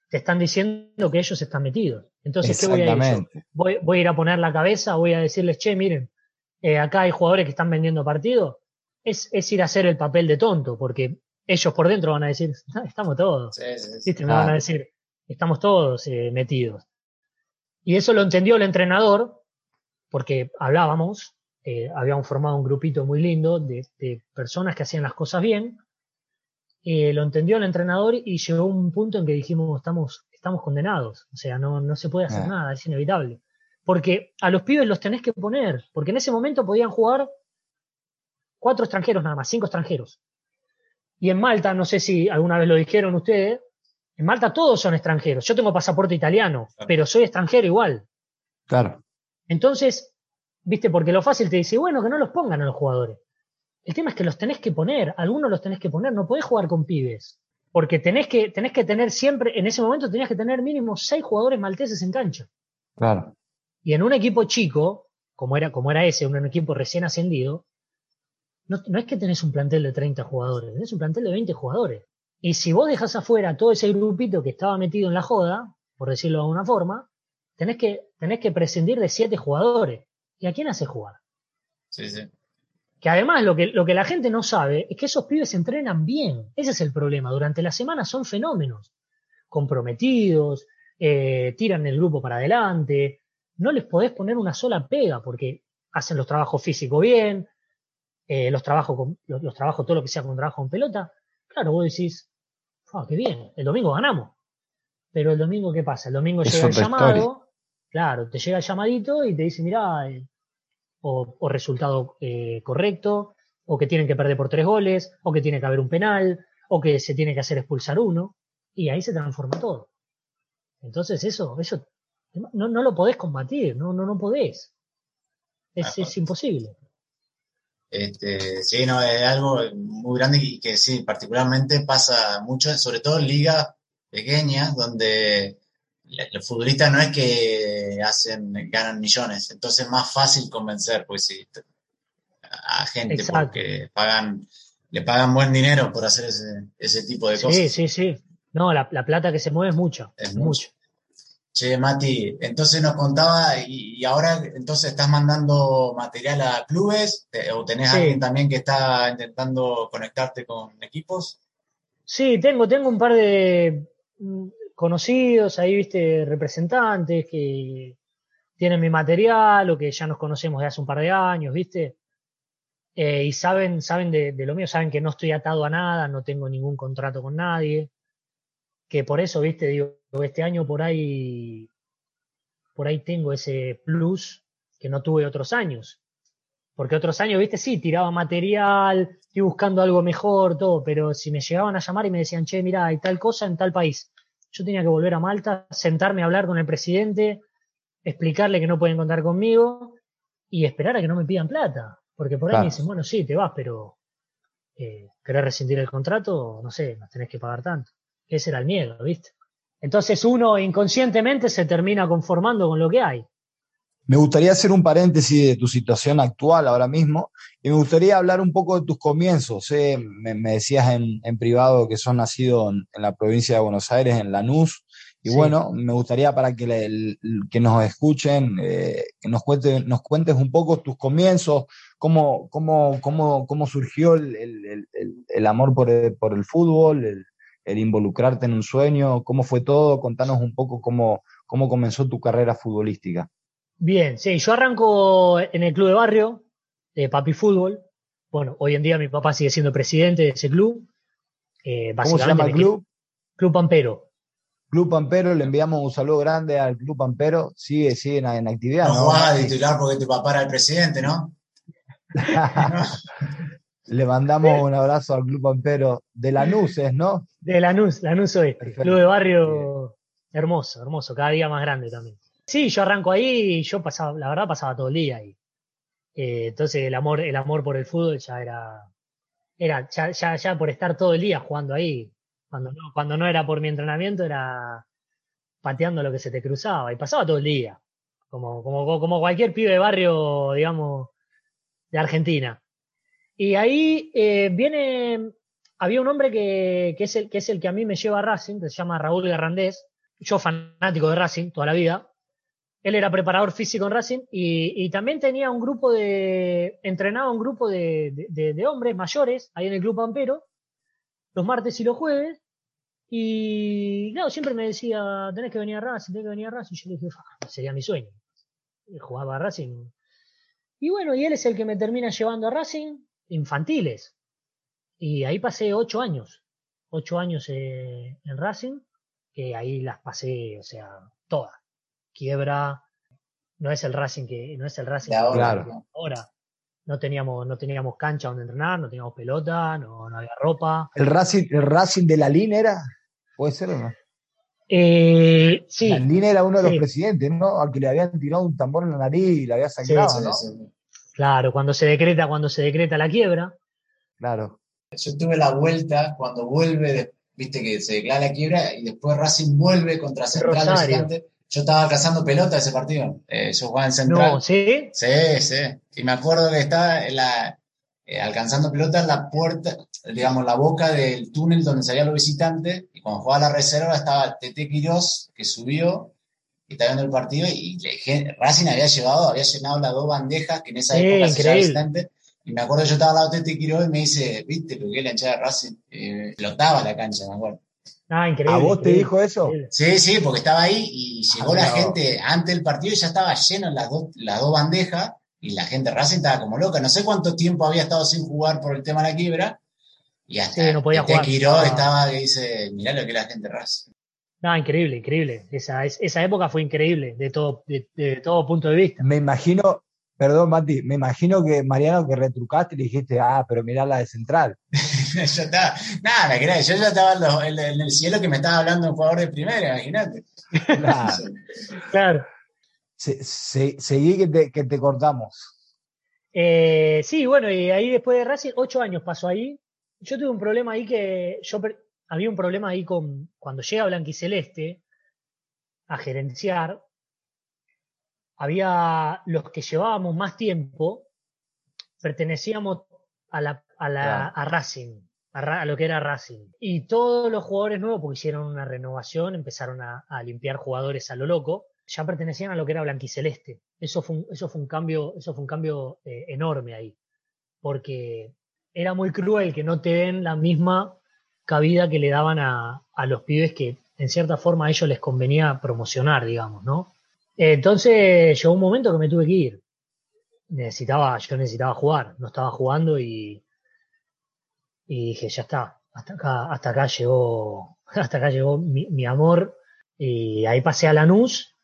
te están diciendo que ellos están metidos. Entonces, ¿qué voy a ir Voy, voy, a ir a poner la cabeza, voy a decirles, che, miren, eh, acá hay jugadores que están vendiendo partidos. Es, es, ir a hacer el papel de tonto, porque ellos por dentro van a decir, ah, estamos todos. Sí, Me van a decir, estamos todos eh, metidos. Y eso lo entendió el entrenador, porque hablábamos, eh, habíamos formado un grupito muy lindo de, personas que hacían las cosas bien. Eh, lo entendió el entrenador y llegó un punto en que dijimos, estamos, estamos condenados. O sea, no, no se puede hacer nada, es inevitable. Porque a los pibes los tenés que poner, porque en ese momento podían jugar cuatro extranjeros nada más, cinco extranjeros. Y en Malta, no sé si alguna vez lo dijeron ustedes, en Malta todos son extranjeros. Yo tengo pasaporte italiano, pero soy extranjero igual. Claro. Entonces, viste, porque lo fácil te dice, bueno, que no los pongan a los jugadores. El tema es que los tenés que poner, algunos los tenés que poner, no podés jugar con pibes. Porque tenés que, tenés que tener siempre, en ese momento tenías que tener mínimo seis jugadores malteses en cancha. Claro. Y en un equipo chico, como era, como era ese, un equipo recién ascendido, no, no es que tenés un plantel de 30 jugadores, tenés un plantel de 20 jugadores. Y si vos dejas afuera todo ese grupito que estaba metido en la joda, por decirlo de alguna forma, tenés que, tenés que prescindir de siete jugadores. ¿Y a quién hace jugar? Sí, sí. Que además lo que, lo que la gente no sabe es que esos pibes entrenan bien. Ese es el problema. Durante la semana son fenómenos. Comprometidos, eh, tiran el grupo para adelante. No les podés poner una sola pega porque hacen los trabajos físicos bien, eh, los trabajos, los, los trabajos, todo lo que sea con trabajo en pelota, Claro, vos decís, ah, qué bien, el domingo ganamos. Pero el domingo, ¿qué pasa? El domingo llega el llamado, claro, te llega el llamadito y te dice, mirá, eh, o, resultado eh, correcto, o que tienen que perder por tres goles, o que tiene que haber un penal, o que se tiene que hacer expulsar uno, y ahí se transforma todo. Entonces eso, eso no, no lo podés combatir, no, no, no podés. Es, es imposible. Este, sí, no, es algo muy grande y que sí, particularmente pasa mucho, sobre todo en ligas pequeñas, donde los futbolistas no es que hacen, ganan millones, entonces es más fácil convencer, pues sí, a gente porque pagan, le pagan buen dinero por hacer ese, ese tipo de cosas. Sí, sí, sí. No, la, plata que se mueve es mucho. Es mucho. Che, Mati, entonces nos contaba, y, ahora entonces estás mandando material a clubes, o tenés alguien también que está intentando conectarte con equipos. Sí, tengo, tengo un par de mm, conocidos ahí, viste, representantes que tienen mi material o que ya nos conocemos de hace un par de años, viste. Eh, y saben, saben de, de, lo mío, saben que no estoy atado a nada, no tengo ningún contrato con nadie que por eso, viste, digo, este año por ahí, por ahí tengo ese plus que no tuve otros años. Porque otros años, viste, sí, tiraba material, estoy buscando algo mejor, todo, pero si me llegaban a llamar y me decían, che, mira, hay tal cosa en tal país, yo tenía que volver a Malta, sentarme a hablar con el presidente, explicarle que no pueden contar conmigo y esperar a que no me pidan plata. Porque por ahí me dicen, bueno, sí, te vas, pero eh, ¿querés rescindir el contrato? No sé, nos tenés que pagar tanto. Ese era el miedo, ¿viste? Entonces uno inconscientemente se termina conformando con lo que hay. Me gustaría hacer un paréntesis de tu situación actual ahora mismo y me gustaría hablar un poco de tus comienzos. ¿eh? Me, decías en, privado que sos nacido en, la provincia de Buenos Aires, en Lanús, y bueno, me gustaría para que, que nos escuchen, eh, que nos, cuente, nos cuentes un poco tus comienzos, cómo, cómo, cómo, cómo surgió el, el amor por el, por el fútbol, el involucrarte en un sueño? ¿Cómo fue todo? Contanos un poco cómo, cómo comenzó tu carrera futbolística. Bien, sí, yo arranco en el club de barrio, de Papi Fútbol. Bueno, hoy en día mi papá sigue siendo presidente de ese club. Eh, ¿Cómo se llama el club? Club Pampero. Club Pampero, le enviamos un saludo grande al Club Pampero. Sigue, sigue en, actividad. No, ¿no? a titular porque tu papá era el presidente, ¿no? Le mandamos un abrazo al Club Pampero de Lanús, ¿no? De Lanús, Lanús hoy. Club de barrio hermoso, hermoso, cada día más grande también. Sí, yo arranco ahí y yo pasaba, la verdad pasaba todo el día ahí. Eh, entonces el amor, el amor por el fútbol ya era, era ya, ya, ya por estar todo el día jugando ahí. Cuando no, cuando no era por mi entrenamiento era pateando lo que se te cruzaba y pasaba todo el día. Como, como, como cualquier pibe de barrio, digamos, de Argentina. Y ahí eh, viene, había un hombre que, es el, que es el que a mí me lleva a Racing, que se llama Raúl Garrandés, yo fanático de Racing toda la vida. Él era preparador físico en Racing y, también tenía un grupo de, entrenaba un grupo de, de, hombres mayores ahí en el Club Pampero, los martes y los jueves. Y claro, siempre me decía, tenés que venir a Racing, tenés que venir a Racing. Y yo le dije, sería mi sueño. jugaba a Racing. Y bueno, y él es el que me termina llevando a Racing infantiles. Y ahí pasé ocho años, ocho años eh, en Racing, que ahí las pasé, o sea, todas. Quiebra, no es el Racing que, no es el Racing ahora, ahora. No teníamos, no teníamos cancha donde entrenar, no teníamos pelota, no, no había ropa. ¿El Racing, el Racing de la línea era? ¿Puede ser o no? Eh, sí. La línea era uno de los presidentes, ¿no? Al que le habían tirado un tambor en la nariz y le había sacado, ¿no? Claro, cuando se decreta, cuando se decreta la quiebra. Claro. Yo tuve la vuelta cuando vuelve, viste que se declara la quiebra y después Racing vuelve contra Central Yo estaba cazando pelota ese partido. Eh, yo jugaba en Central. No, ¿sí? Sí, sí. Y me acuerdo que estaba la, eh, alcanzando pelota en la puerta, digamos, la boca del túnel donde salían los visitantes. Y cuando jugaba la reserva estaba Tete Quirós, que subió y estaba viendo el partido y Racing había llevado, había llenado las dos bandejas que en esa época se visitante. Y me acuerdo yo estaba al lado de Tete y me dice, viste, lo que es la hinchada de Racing, eh, flotaba la cancha, me acuerdo. Ah, increíble. ¿A vos te dijo eso? Sí, sí, porque estaba ahí y llegó la gente antes del partido y ya estaba lleno las dos, las dos bandejas y la gente de Racing estaba como loca. No sé cuánto tiempo había estado sin jugar por el tema de la quiebra. Y hasta no podía Tete Quiroz estaba que dice, mirá lo que es la gente de Racing. No, increíble, increíble. Esa, esa época fue increíble de todo, de, todo punto de vista. Me imagino, perdón, Mati, me imagino que Mariano que retrucaste y le dijiste, ah, pero mirá la de Central. yo estaba, nada, yo ya estaba en, el cielo que me estaba hablando un jugador de primera, imagínate. Claro. claro. seguí que te, que te cortamos. Eh, sí, bueno, y ahí después de Racing, ocho años pasó ahí. Yo tuve un problema ahí que yo había un problema ahí con cuando llega Blanquiceleste a gerenciar, había los que llevábamos más tiempo, pertenecíamos a, la, a, la, a Racing, a, lo que era Racing. Y todos los jugadores nuevos, porque hicieron una renovación, empezaron a, limpiar jugadores a lo loco, ya pertenecían a lo que era Blanquiceleste. Eso fue un, eso fue un cambio, eso fue un cambio eh, enorme ahí. Porque era muy cruel que no te den la misma cabida que le daban a, los pibes que en cierta forma a ellos les convenía promocionar, digamos, ¿no? Entonces llegó un momento que me tuve que ir. Necesitaba, yo necesitaba jugar, no estaba jugando y, y dije, ya está, hasta acá, hasta acá llegó, hasta acá llegó mi, amor. Y ahí pasé a Lanús.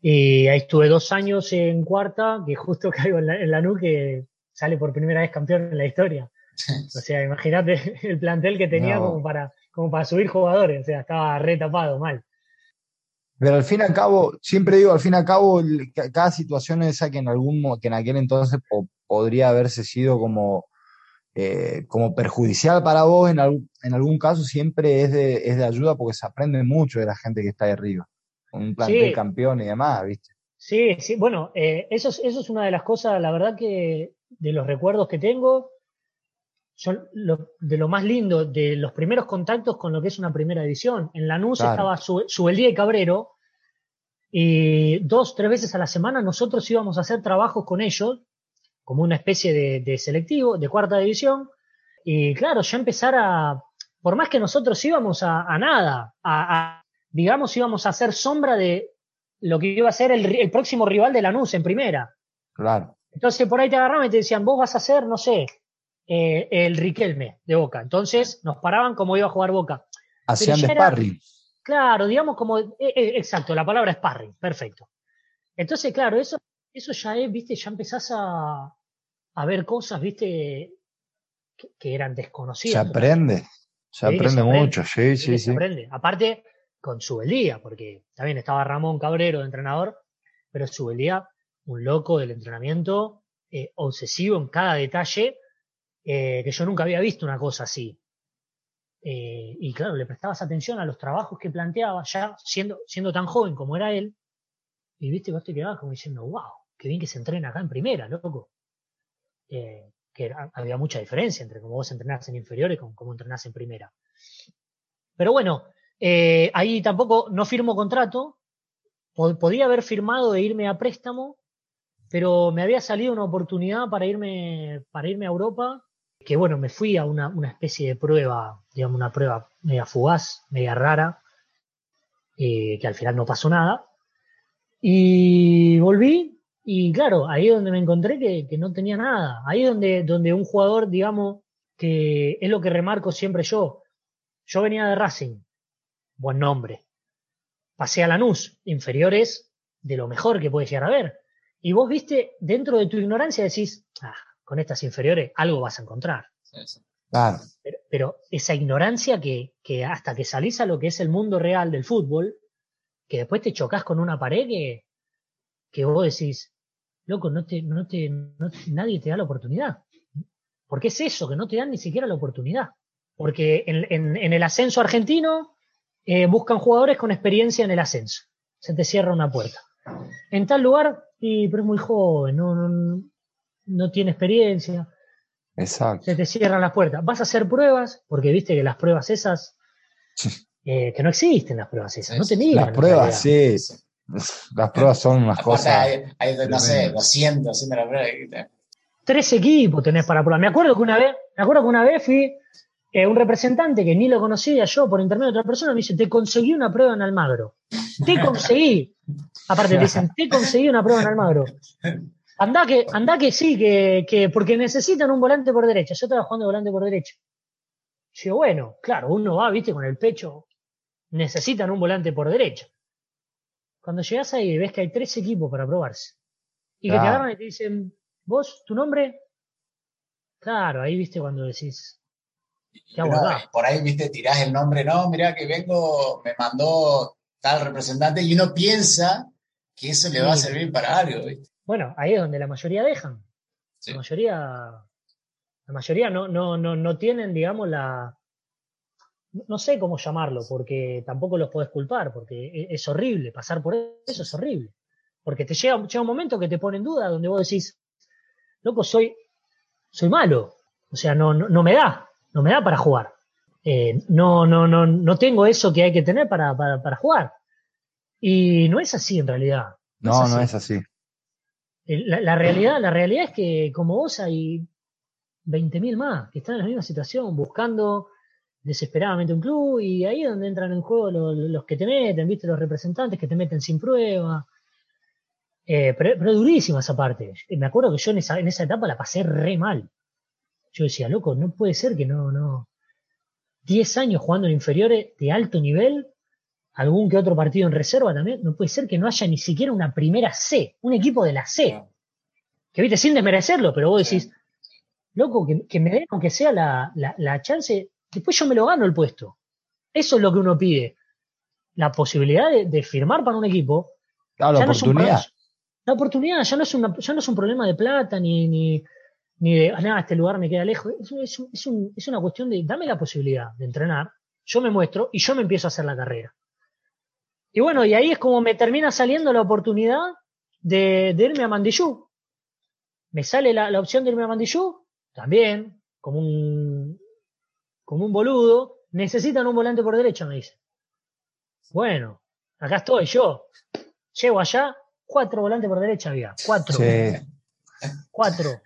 Y ahí estuve dos años en cuarta, que justo caigo en, la, en Lanús, que sale por primera vez campeón en la historia. O sea, imagínate el plantel que tenía como, para, como para subir jugadores, o sea, estaba retapado mal. Pero al fin y al cabo, siempre digo, al fin y al cabo, cada situación esa que en algún que en aquel entonces podría haberse sido como, eh, como perjudicial para vos, en, en algún caso siempre es de, es de ayuda porque se aprende mucho de la gente que está ahí arriba. Un plantel campeón y demás, ¿viste? Sí, sí, bueno, eh, eso, es, eso es una de las cosas, la verdad que de los recuerdos que tengo, son de lo más lindo, de los primeros contactos con lo que es una primera edición. En Lanús estaba su, y Cabrero, y dos, tres veces a la semana nosotros íbamos a hacer trabajos con ellos, como una especie de, selectivo, de cuarta división, y claro, ya empezar a, por más que nosotros íbamos a, nada, a, digamos, íbamos a hacer sombra de lo que iba a ser el, el próximo rival de Lanús en primera. Claro. Entonces por ahí te agarraban y te decían, vos vas a hacer, no sé, eh, el Riquelme de Boca. Entonces nos paraban como iba a jugar Boca. Hacían de sparring. Claro, digamos como, eh, eh, exacto, la palabra sparring, perfecto. Entonces, claro, eso, eso ya es, viste, ya empezás a, a ver cosas, viste, que, eran desconocidas. Se aprende, se aprende mucho, sí, sí, sí. Se aprende. Aparte, con Subelía, porque también estaba Ramón Cabrero de entrenador, pero Subelía, un loco del entrenamiento, obsesivo en cada detalle, eh, que yo nunca había visto una cosa así. Eh, y claro, le prestabas atención a los trabajos que planteaba, ya siendo, siendo tan joven como era él, y viste, vos te quedabas como diciendo, wow, qué bien que se entrena acá en primera, loco. Eh, que había mucha diferencia entre cómo vos entrenás en inferiores y cómo entrenás en primera. Pero bueno, ahí tampoco no firmo contrato. Podía haber firmado de irme a préstamo, pero me había salido una oportunidad para irme, para irme a Europa, que bueno, me fui a una, una especie de prueba, digamos, una prueba media fugaz, media rara, eh, que al final no pasó nada. Y volví, y claro, ahí es donde me encontré que, que, no tenía nada. Ahí es donde, donde un jugador, digamos, que es lo que remarco siempre yo. Yo venía de Racing, buen nombre. Pasé a Lanús, inferiores de lo mejor que puedes llegar a ver. Y vos viste, dentro de tu ignorancia decís, ah, con estas inferiores algo vas a encontrar. Claro. Pero, esa ignorancia que, que, hasta que salís a lo que es el mundo real del fútbol, que después te chocas con una pared que, que vos decís, loco, no te, no te, nadie te da la oportunidad. Porque es eso, que no te dan ni siquiera la oportunidad. Porque en, en, en el ascenso argentino eh, buscan jugadores con experiencia en el ascenso. Se te cierra una puerta. En tal lugar, y, pero es muy joven, no, no, no tiene experiencia. Exacto. Se te cierran las puertas. Vas a hacer pruebas, porque viste que las pruebas esas, eh, que no existen las pruebas esas, no te Las pruebas, sí. Las pruebas son unas cosas. Hay, no sé, 200 haciendo la prueba. Tres equipos tenés para probar. Me acuerdo que una vez, me acuerdo que una vez fui eh, un representante que ni lo conocía yo por internet de otra persona me dice, te conseguí una prueba en Almagro. Te conseguí. Aparte te dicen, te conseguí una prueba en Almagro. Anda que, anda que sí, que, que porque necesitan un volante por derecha. Yo estaba jugando volante por derecha. Yo, bueno, claro, uno va, viste, con el pecho. Necesitan un volante por derecha. Cuando llegas ahí ves que hay tres equipos para probarse. Y que te agarran y te dicen, vos, tu nombre. Claro, ahí viste cuando decís, por ahí, viste, tirás el nombre, no, mira que vengo, me mandó tal representante y uno piensa que eso le va a servir para algo, ¿viste? Bueno, ahí es donde la mayoría dejan. La mayoría, la mayoría no, no, no, no tienen, digamos, la, no sé cómo llamarlo, porque tampoco los puedes culpar, porque e, es horrible, pasar por eso es horrible. Porque te llega, llega un momento que te pone en duda, donde vos decís, loco, soy, soy malo, o sea, no, no, no me da, no me da para jugar. Eh, no, no, no, no tengo eso que hay que tener para, para, para, jugar. Y no es así en realidad. No, no es así. La, realidad, la realidad es que como vos hay 20.000 más que están en la misma situación, buscando desesperadamente un club, y ahí es donde entran en juego los, los que te meten, viste, los representantes que te meten sin prueba. Eh, pero, pero, durísima esa parte. Me acuerdo que yo en esa, en esa etapa la pasé re mal. Yo decía, loco, no puede ser que no, no. 10 años jugando en inferiores de alto nivel, algún que otro partido en reserva también, no puede ser que no haya ni siquiera una primera C, un equipo de la C. Que viste, sin desmerecerlo, pero vos decís, loco, que, me den aunque sea la, la, chance, después yo me lo gano el puesto. Eso es lo que uno pide. La posibilidad de, firmar para un equipo. Claro, la oportunidad. la oportunidad ya no, es una, ya no es un problema de plata ni, ni, ni de, ah, nada, este lugar me queda lejos. Es, es, es, un, es, una cuestión de, dame la posibilidad de entrenar, yo me muestro y yo me empiezo a hacer la carrera. Y bueno, y ahí es como me termina saliendo la oportunidad de, de irme a Mandillú. Me sale la, la, opción de irme a Mandillú, también, como un, como un boludo. Necesitan un volante por derecha, me dice. Bueno, acá estoy yo. Llego allá, cuatro volantes por derecha había. Cuatro. Sí. Cuatro.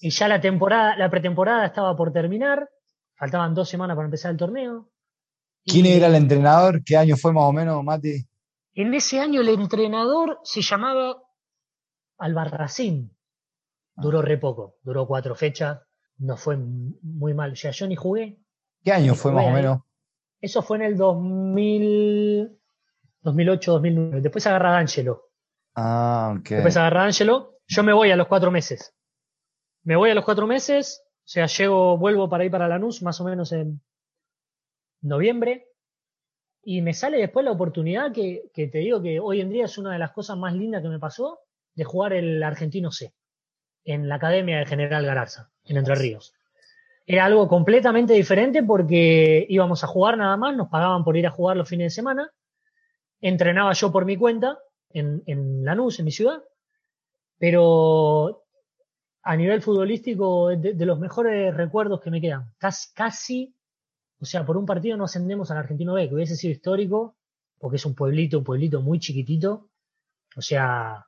Y ya la temporada, la pretemporada estaba por terminar, faltaban dos semanas para empezar el torneo. ¿Quién era el entrenador? ¿Qué año fue más o menos, Mati? En ese año el entrenador se llamaba Albarracín. Duró re poco, duró cuatro fechas, no fue muy mal. O sea, yo ni jugué. ¿Qué año fue más o menos? Eso fue en el 2000, 2008, 2009. Después agarra a Angelo. Ah, ok. Después agarra a Angelo. Yo me voy a los cuatro meses. Me voy a los cuatro meses, o sea, llego, vuelvo para ir para Lanús más o menos en noviembre. Y me sale después la oportunidad que, que, te digo que hoy en día es una de las cosas más lindas que me pasó de jugar el Argentino C en la Academia de General Gararza, en Entre Ríos. Era algo completamente diferente porque íbamos a jugar nada más, nos pagaban por ir a jugar los fines de semana, entrenaba yo por mi cuenta en, en Lanús, en mi ciudad, pero a nivel futbolístico, de, de, los mejores recuerdos que me quedan. Casi, casi, o sea, por un partido no ascendemos al Argentino B, que hubiese sido histórico, porque es un pueblito, un pueblito muy chiquitito. O sea,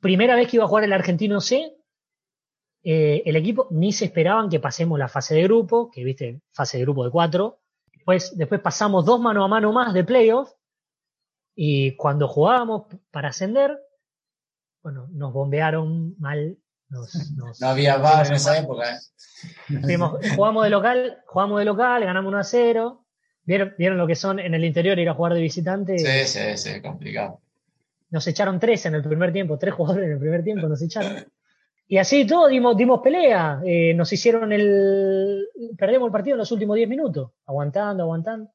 primera vez que iba a jugar el Argentino C, eh, el equipo ni se esperaban que pasemos la fase de grupo, que viste, fase de grupo de cuatro. Después, después pasamos dos mano a mano más de playoff. Y cuando jugábamos para ascender, bueno, nos bombearon mal. No había bar en esa época. ¿eh? jugamos de local, jugamos de local, ganamos 1 a 0. ¿Vieron, ¿Vieron lo que son en el interior ir a jugar de visitante? Sí, sí, sí, complicado. Nos echaron tres en el primer tiempo, tres jugadores en el primer tiempo nos echaron. Y así todo dimos, dimos pelea. Eh, nos hicieron el. Perdemos el partido en los últimos 10 minutos, aguantando, aguantando.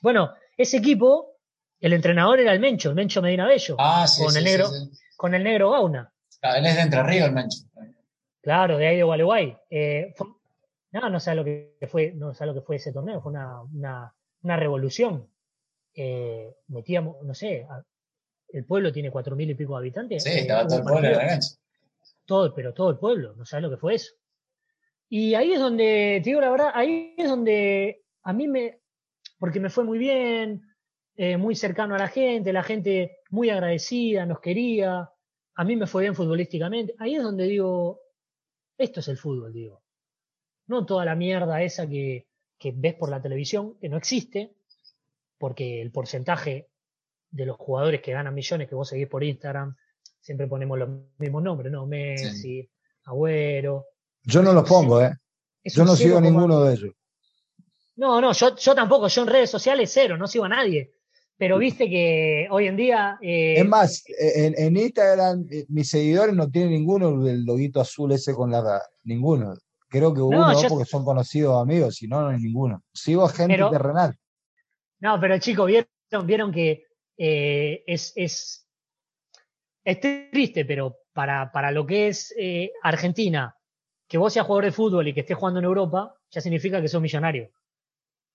Bueno, ese equipo, el entrenador era el Mencho, el Mencho Medina Bello. Ah, sí, con el negro, Con el negro Gauna. Claro, él es de Entre Ríos, el Mencho. Claro, de ahí de Gualeguay. Eh, no, no sé lo que fue, no sé lo que fue ese torneo, fue una, una, una revolución. Eh, metíamos, no sé, el pueblo tiene cuatro mil y pico de habitantes. Sí, estaba todo el pueblo en la cancha todo, pero todo el pueblo, no sabes lo que fue eso. Y ahí es donde, te digo la verdad, ahí es donde a mí me, porque me fue muy bien, eh, muy cercano a la gente, la gente muy agradecida, nos quería, a mí me fue bien futbolísticamente, ahí es donde digo, esto es el fútbol, digo. No toda la mierda esa que, que ves por la televisión, que no existe, porque el porcentaje de los jugadores que ganan millones que vos seguís por Instagram, siempre ponemos los mismos nombres, ¿no? Messi, Agüero. Yo no los pongo, ¿eh? Yo no sigo a ninguno de ellos. No, no, yo, yo tampoco, yo en redes sociales cero, no sigo a nadie. Pero viste que hoy en día. Eh, es más, en, en, Instagram eh, mis seguidores no tienen ninguno del loguito azul ese con la. Ninguno. Creo que uno, porque son conocidos amigos, si no, no hay ninguno. Sigo gente terrenal. No, pero chicos, vieron, vieron que eh, es, es, es triste, pero para, para lo que es eh, Argentina, que vos seas jugador de fútbol y que estés jugando en Europa, ya significa que sos millonario.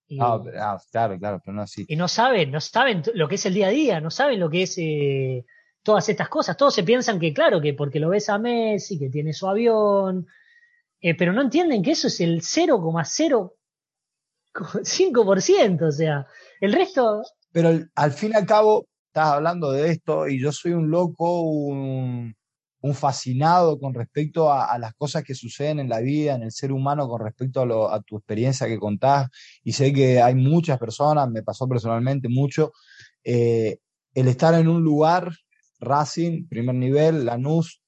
Y, ah, ah, claro, claro, pero no así. Y no saben, no saben lo que es el día a día, no saben lo que es eh, todas estas cosas. Todos se piensan que, claro, que porque lo ves a Messi, que tiene su avión, eh, pero no entienden que eso es el 0,05%, o sea, el resto... Pero al fin y al cabo, estás hablando de esto y yo soy un loco, un, fascinado con respecto a, las cosas que suceden en la vida, en el ser humano, con respecto a, tu experiencia que contás. Y sé que hay muchas personas, me pasó personalmente mucho, eh, el estar en un lugar, Racing, primer nivel, Lanús,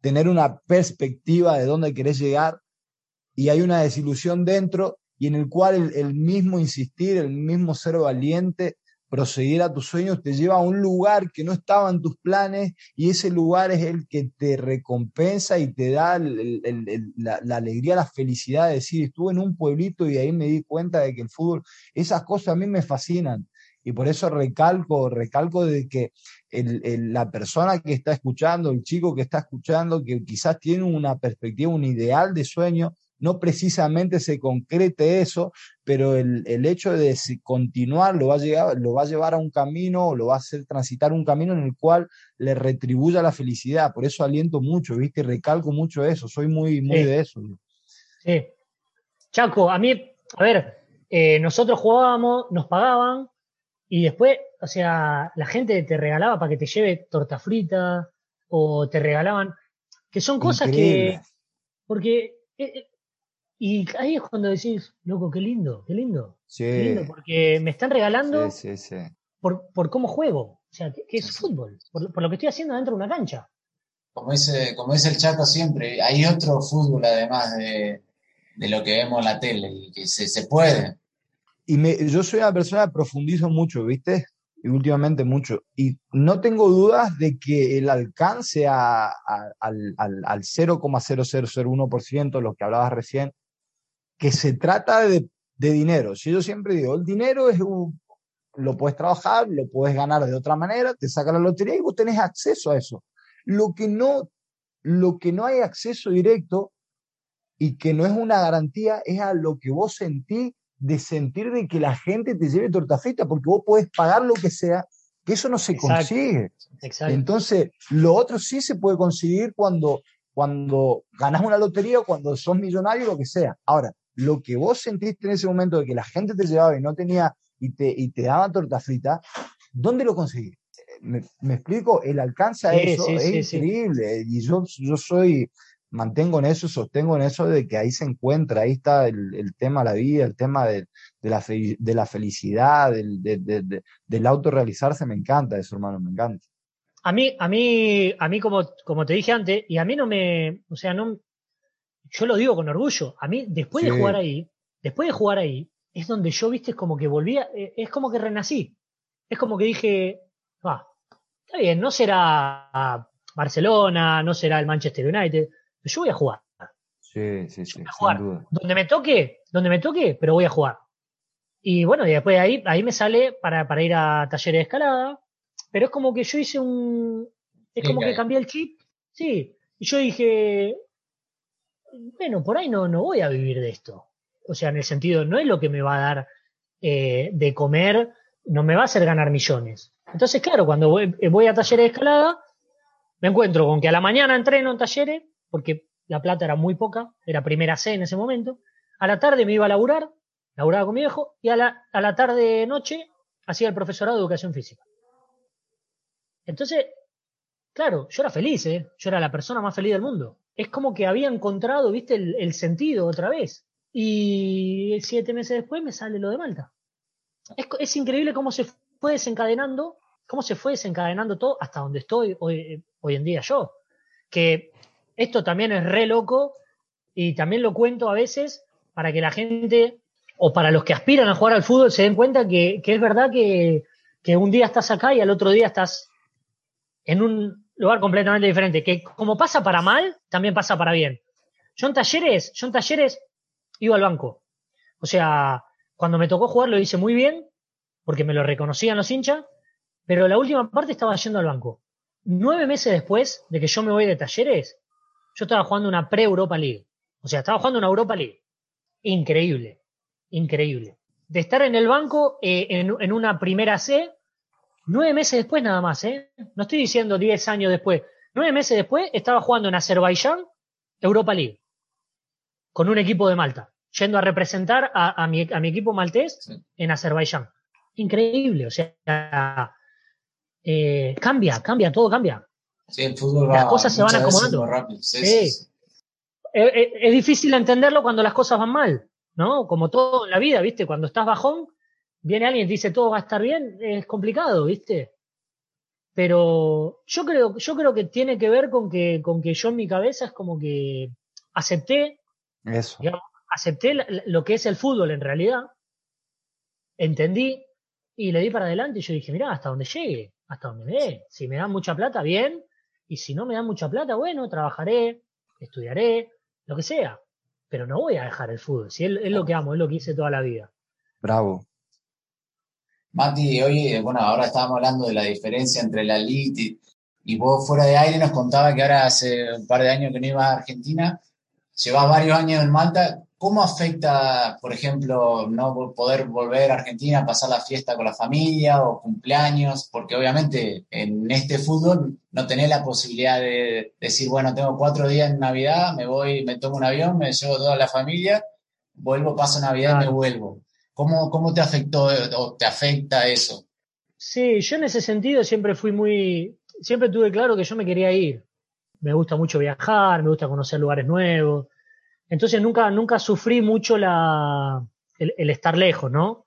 tener una perspectiva de dónde querés llegar y hay una desilusión dentro y en el cual el mismo insistir, el mismo ser valiente, proseguir a tus sueños te lleva a un lugar que no estaba en tus planes y ese lugar es el que te recompensa y te da la, alegría, la felicidad de decir, estuve en un pueblito y ahí me di cuenta de que el fútbol, esas cosas a mí me fascinan. Y por eso recalco, recalco de que la persona que está escuchando, el chico que está escuchando, que quizás tiene una perspectiva, un ideal de sueño, no precisamente se concrete eso, pero el, hecho de continuar lo va, a llegar, lo va a llevar a un camino, lo va a hacer transitar un camino en el cual le retribuya la felicidad. Por eso aliento mucho, ¿viste? Recalco mucho eso, soy muy, muy de eso. Sí. Chaco, a mí, a ver, eh, nosotros jugábamos, nos pagaban y después, o sea, la gente te regalaba para que te lleve torta frita o te regalaban, que son cosas que... Porque eh, eh, y ahí es cuando decís, loco, qué lindo, qué lindo. Sí. Qué lindo porque me están regalando Por, por cómo juego. O sea, ¿qué, es fútbol? Por, lo que estoy haciendo dentro de una cancha. Como dice, como dice el Chaco siempre, hay otro fútbol además de, lo que vemos en la tele, y que se, se puede. Y me, yo soy una persona que profundizo mucho, ¿viste? Y últimamente mucho. Y no tengo dudas de que el alcance a, al, al, al 0,0001%, lo que hablabas recién, que se trata de, dinero. Si yo siempre digo, el dinero es un, lo puedes trabajar, lo puedes ganar de otra manera, te saca la lotería y vos tenés acceso a eso. Lo que no, lo que no hay acceso directo y que no es una garantía es a lo que vos sentís de sentir de que la gente te lleve torta frita, porque vos podés pagar lo que sea, que eso no se consigue. Entonces, lo otro sí se puede conseguir cuando cuando ganás una lotería o cuando sos millonario, lo que sea. Ahora, lo que vos sentiste en ese momento de que la gente te llevaba y no tenía y te, y te daba torta frita, ¿dónde lo conseguí? Me, explico, el alcance a eso es increíble. Y yo, yo soy, mantengo en eso, sostengo en eso de que ahí se encuentra, ahí está el, tema de la vida, el tema de, la, de la felicidad, del, de, del autorrealizarse, me encanta eso, hermano, me encanta. A mí, a mí, a mí como, como te dije antes, y a mí no me, o sea, no, yo lo digo con orgullo, a mí después de jugar ahí, después de jugar ahí, es donde yo, viste, es como que volvía, eh, es como que renací. Es como que dije, va, está bien, no será Barcelona, no será el Manchester United, pero yo voy a jugar. Sí, sí, sí. Donde me toque, donde me toque, pero voy a jugar. Y bueno, y después de ahí, ahí me sale para, para ir a talleres de escalada, pero es como que yo hice un. Es como que cambié el chip. Sí. Y yo dije. Bueno, por ahí no, no voy a vivir de esto. O sea, en el sentido, no es lo que me va a dar eh, de comer, no me va a hacer ganar millones. Entonces, claro, cuando voy, voy a talleres de escalada, me encuentro con que a la mañana entreno en talleres, porque la plata era muy poca, era primera C en ese momento. A la tarde me iba a laburar, laburaba con mi viejo, y a la, a la tarde noche hacía el profesorado de educación física. Entonces, claro, yo era feliz, ¿eh? yo era la persona más feliz del mundo. Es como que había encontrado, viste, el, sentido otra vez. Y siete meses después me sale lo de Malta. Es, increíble cómo se fue desencadenando, cómo se fue desencadenando todo hasta donde estoy hoy, hoy en día yo. Que esto también es re loco y también lo cuento a veces para que la gente o para los que aspiran a jugar al fútbol se den cuenta que, es verdad que, que, un día estás acá y al otro día estás en un lugar completamente diferente, que como pasa para mal, también pasa para bien. Yo en talleres, yo en talleres iba al banco. O sea, cuando me tocó jugar lo hice muy bien, porque me lo reconocían los hinchas, pero la última parte estaba yendo al banco. Nueve meses después de que yo me voy de talleres, yo estaba jugando una pre-Europa League. O sea, estaba jugando una Europa League. Increíble, increíble. De estar en el banco eh, en, en, una primera C Nueve meses después nada más, ¿eh? No estoy diciendo diez años después. Nueve meses después estaba jugando en Azerbaiyán Europa League con un equipo de Malta, yendo a representar a, mi, equipo maltés en Azerbaiyán. Increíble, o sea, eh, cambia, cambia, todo cambia. Sí, el fútbol Las cosas se van acomodando. es difícil entenderlo cuando las cosas van mal, ¿no? Como todo en la vida, ¿viste? Cuando estás bajón, viene alguien y dice todo va a estar bien, es complicado, ¿viste? Pero yo creo, yo creo que tiene que ver con que, con que yo en mi cabeza es como que acepté, Eso. acepté lo que es el fútbol en realidad, entendí y le di para adelante y yo dije, mira, hasta donde llegue, hasta donde me dé. Si me dan mucha plata, bien, y si no me dan mucha plata, bueno, trabajaré, estudiaré, lo que sea. Pero no voy a dejar el fútbol, si es lo que amo, es lo que hice toda la vida. Bravo. Mati, hoy, bueno, ahora estábamos hablando de la diferencia entre la elite y, vos fuera de aire nos contaba que ahora hace un par de años que no ibas a Argentina, llevas varios años en Malta. ¿Cómo afecta, por ejemplo, no poder volver a Argentina, pasar la fiesta con la familia o cumpleaños? Porque obviamente en este fútbol no tenés la posibilidad de decir, bueno, tengo cuatro días en Navidad, me voy, me tomo un avión, me llevo toda la familia, vuelvo, paso Navidad y me vuelvo. ¿Cómo, ¿Cómo te afectó o te afecta eso? Sí, yo en ese sentido siempre fui muy, siempre tuve claro que yo me quería ir. Me gusta mucho viajar, me gusta conocer lugares nuevos. Entonces nunca, nunca sufrí mucho la, el, estar lejos, ¿no?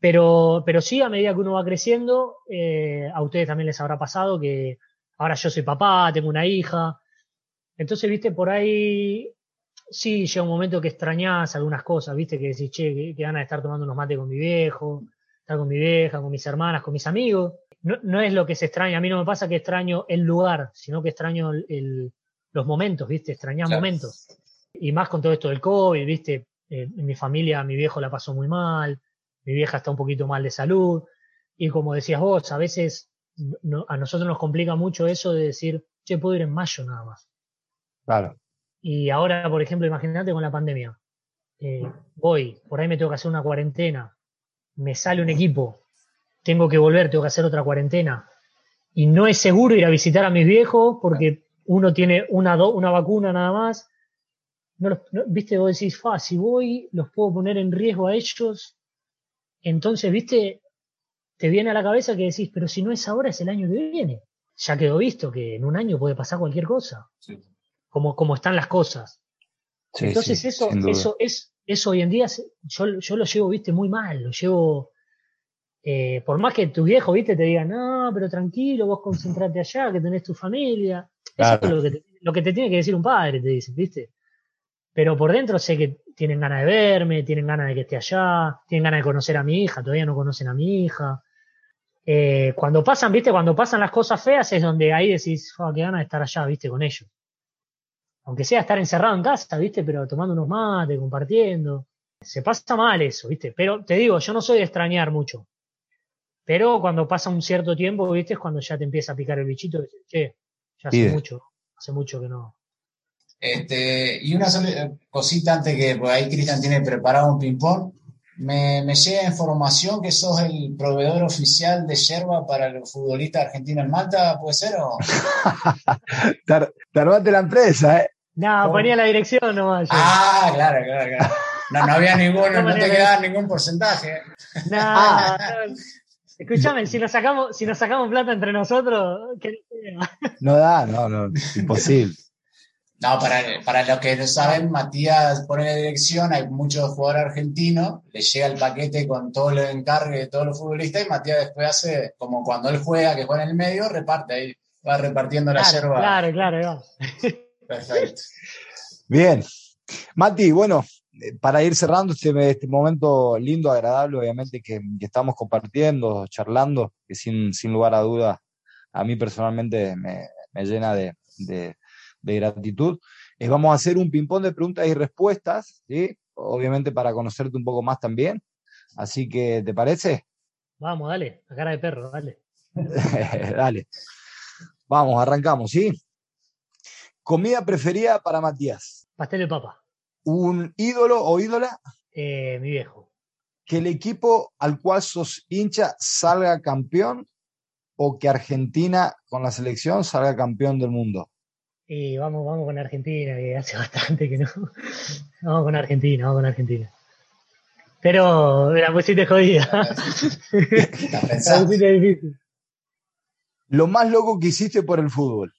Pero, pero sí, a medida que uno va creciendo, eh, a ustedes también les habrá pasado que ahora yo soy papá, tengo una hija. Entonces, viste, por ahí sí, llega un momento que extrañas algunas cosas, ¿viste? Que decís, che, que, que de estar tomando unos mates con mi viejo, estar con mi vieja, con mis hermanas, con mis amigos. No, no, es lo que se extraña. A mí no me pasa que extraño el lugar, sino que extraño el, los momentos, ¿viste? Extrañas momentos. Y más con todo esto del COVID, ¿viste? Eh, en mi familia, mi viejo la pasó muy mal, mi vieja está un poquito mal de salud. Y como decías vos, a veces a nosotros nos complica mucho eso de decir, che, puedo ir en mayo nada más. Claro. Y ahora, por ejemplo, imagínate con la pandemia. Eh, voy, por ahí me tengo que hacer una cuarentena, me sale un equipo, tengo que volver, tengo que hacer otra cuarentena. Y no es seguro ir a visitar a mis viejos porque uno tiene una, una vacuna nada más. No, viste, vos decís, fa, si voy, los puedo poner en riesgo a ellos. Entonces, viste, te viene a la cabeza que decís, pero si no es ahora, es el año que viene. Ya quedó visto que en un año puede pasar cualquier cosa. Como, como están las cosas. Entonces, eso, eso es, eso hoy en día, yo, yo lo llevo, viste, muy mal. Lo llevo, eh, por más que tu viejo, viste, te diga, no, pero tranquilo, vos concentrate allá, que tenés tu familia. Eso es lo que, te, lo que te tiene que decir un padre, te dicen, viste. Pero por dentro sé que tienen ganas de verme, tienen ganas de que esté allá, tienen ganas de conocer a mi hija, todavía no conocen a mi hija. Eh, cuando pasan, viste, cuando pasan las cosas feas es donde ahí decís, oh, qué ganas de estar allá, viste, con ellos. Aunque sea estar encerrado en casa, viste, pero tomando unos mates, compartiendo. Se pasa mal eso, viste. Pero te digo, yo no soy de extrañar mucho. Pero cuando pasa un cierto tiempo, viste, es cuando ya te empieza a picar el bichito y dices, che, ya hace mucho, hace mucho que no. Este, y una cosita antes que por ahí Cristian tiene preparado un ping-pong. Me, me, llega información que sos el proveedor oficial de yerba para el futbolista argentino en Malta, ¿puede ser? O? te, armaste la empresa, ¿eh? No, ponía la dirección nomás. Ah, claro, claro, claro. No, no había ninguno, no, te quedaba ningún porcentaje. No, no, Escúchame, si nos sacamos, si nos sacamos plata entre nosotros, ¿qué No da, no, no, imposible. No, para, para los que no saben, Matías pone la dirección, hay muchos jugadores argentinos, le llega el paquete con todo el encargue de todos los futbolistas y Matías después hace como cuando él juega, que juega en el medio, reparte ahí, va repartiendo la yerba. Claro, claro, Perfecto. Bien. Mati, bueno, para ir cerrando este, este, momento lindo, agradable, obviamente, que, estamos compartiendo, charlando, que sin, sin lugar a dudas a mí personalmente me, llena de de gratitud. Eh, vamos a hacer un ping-pong de preguntas y respuestas, ¿sí? obviamente para conocerte un poco más también. Así que, ¿te parece? Vamos, dale, a cara de perro, dale. dale. Vamos, arrancamos, ¿sí? Comida preferida para Matías. Pastel de papa. ¿Un ídolo o ídola? Eh, mi viejo. Que el equipo al cual sos hincha salga campeón o que Argentina con la selección salga campeón del mundo. Y vamos, vamos con Argentina, que hace bastante que no. Vamos con Argentina, vamos con Argentina. Pero la pusiste jodida. la pusiste difícil. Lo más loco que hiciste por el fútbol.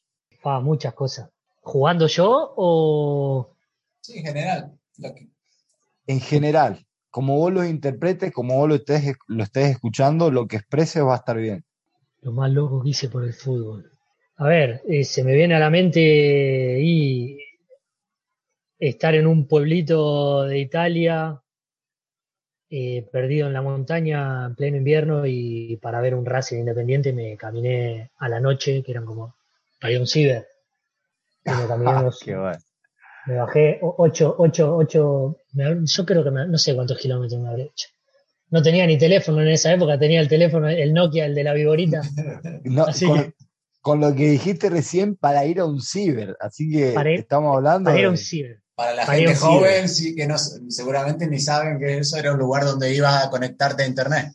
Ah, muchas cosas. ¿Jugando yo o...? Sí, en general. En general. Como vos lo interpretes, como vos lo estés, lo estés escuchando, lo que expreses va a estar bien. Lo más loco que hice por el fútbol. A ver, eh, se me viene a la mente y estar en un pueblito de Italia, eh, perdido en la montaña en pleno invierno y para ver un Racing Independiente me caminé a la noche, que eran como para ir a un ciber. Y me caminé Me bajé 8, 8, 8, yo creo que no sé cuántos kilómetros me habré hecho. No tenía ni teléfono en esa época, tenía el teléfono, el Nokia, el de la Viborita. No, con lo que dijiste recién para ir a un ciber. Así que estamos hablando. Para ir a un ciber. Para la gente joven, sí, que no, seguramente ni saben que eso era un lugar donde iba a conectarte a internet.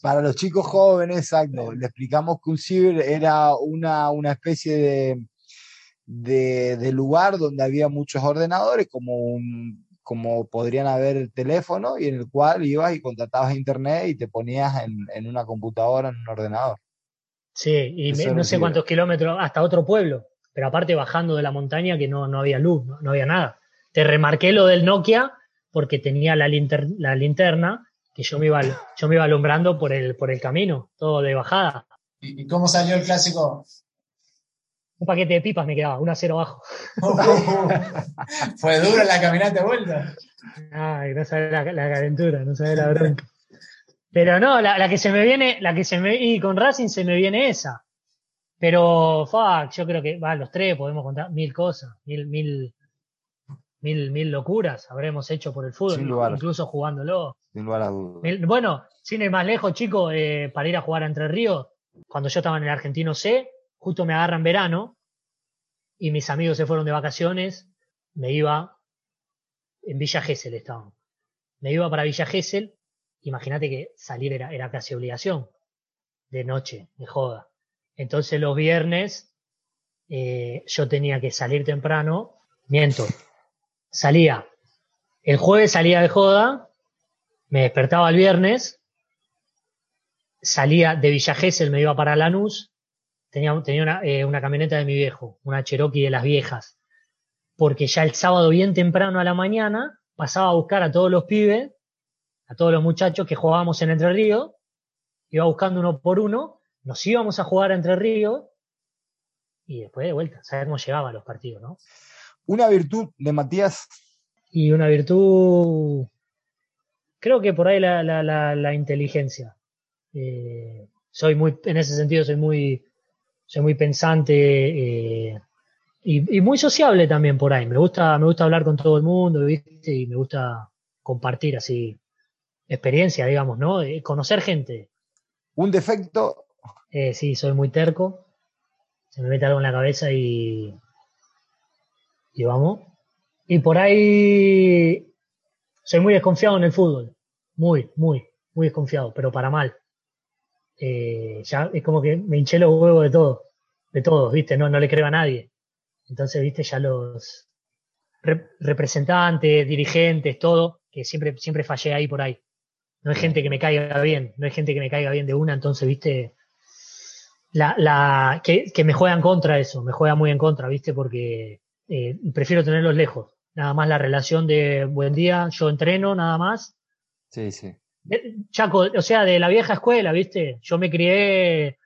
Para los chicos jóvenes, exacto. Le explicamos que un ciber era una, una especie de, de, lugar donde había muchos ordenadores, como un como podrían haber teléfono, y en el cual ibas y contratabas internet y te ponías en, en una computadora, en un ordenador. Sí, y no sé cuántos kilómetros hasta otro pueblo, pero aparte bajando de la montaña que no, no había luz, no, había nada. Te remarqué lo del Nokia porque tenía la, la linterna que yo me, iba, yo me iba alumbrando por el, por el camino, todo de bajada. ¿Y cómo salió el clásico? Un paquete de pipas me quedaba, un acero abajo. Fue dura la caminata de vuelta. Ay, no sabe la, la calentura, no sabe la bronca. Pero no, la, que se me viene, la que se me, y con Racing se me viene esa. Pero, fuck, yo creo que, va, los tres podemos contar mil cosas, mil, mil, mil, mil locuras habremos hecho por el fútbol, incluso jugándolo. Sin lugar a dudas. bueno, sin ir más lejos, chicos, eh, para ir a jugar a Entre Ríos, cuando yo estaba en el Argentino C, justo me agarran verano y mis amigos se fueron de vacaciones, me iba, en Villa Gesell estaban, me iba para Villa Gesell imagínate que salir era, era casi obligación, de noche, de joda. Entonces los viernes eh, yo tenía que salir temprano, miento, salía, el jueves salía de joda, me despertaba el viernes, salía de Villa Gesell, me iba para Lanús, tenía, tenía una, eh, una camioneta de mi viejo, una Cherokee de las viejas, porque ya el sábado bien temprano a la mañana pasaba a buscar a todos los pibes, a todos los muchachos que jugábamos en Entre Ríos, iba buscando uno por uno, nos íbamos a jugar a Entre Ríos y después de vuelta, saber cómo llegaba a los partidos, ¿no? Una virtud de Matías. Y una virtud, creo que por ahí la, la, la, inteligencia. Eh, soy muy, en ese sentido, soy muy, soy muy pensante eh, y, y, muy sociable también por ahí. Me gusta, me gusta hablar con todo el mundo, ¿viste? Y me gusta compartir así experiencia, digamos, ¿no? Eh, conocer gente. ¿Un defecto? Eh, sí, soy muy terco se me mete algo en la cabeza y, y vamos. Y por ahí soy muy desconfiado en el fútbol. Muy, muy, muy desconfiado, pero para mal. Eh, ya es como que me hinché los huevos de todo, de todos, ¿viste? No, no le creo a nadie. Entonces, ¿viste? Ya los representantes, dirigentes, todo, que siempre, siempre fallé ahí por ahí. No hay gente que me caiga bien, no hay gente que me caiga bien de una, entonces, ¿viste? la, la, que, que, me juegan contra eso, me juega muy en contra, ¿viste? Porque eh, prefiero tenerlos lejos. Nada más la relación de buen día, yo entreno, nada más. Sí, sí. Chaco, o sea, de la vieja escuela, ¿viste? Yo me crié,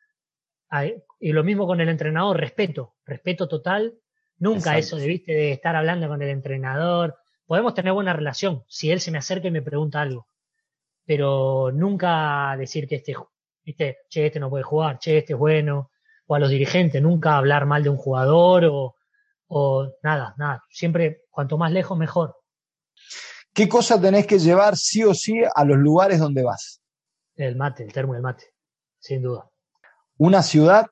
y lo mismo con el entrenador, respeto, respeto total. Nunca eso de, ¿viste? De estar hablando con el entrenador. Podemos tener buena relación si él se me acerca y me pregunta algo. Pero nunca decir que este ¿viste? Che, este no puede jugar, che, este es bueno, o a los dirigentes, nunca hablar mal de un jugador o, o nada, nada. Siempre, cuanto más lejos, mejor. ¿Qué cosa tenés que llevar sí o sí a los lugares donde vas? El mate, el termo del mate, sin duda. ¿Una ciudad?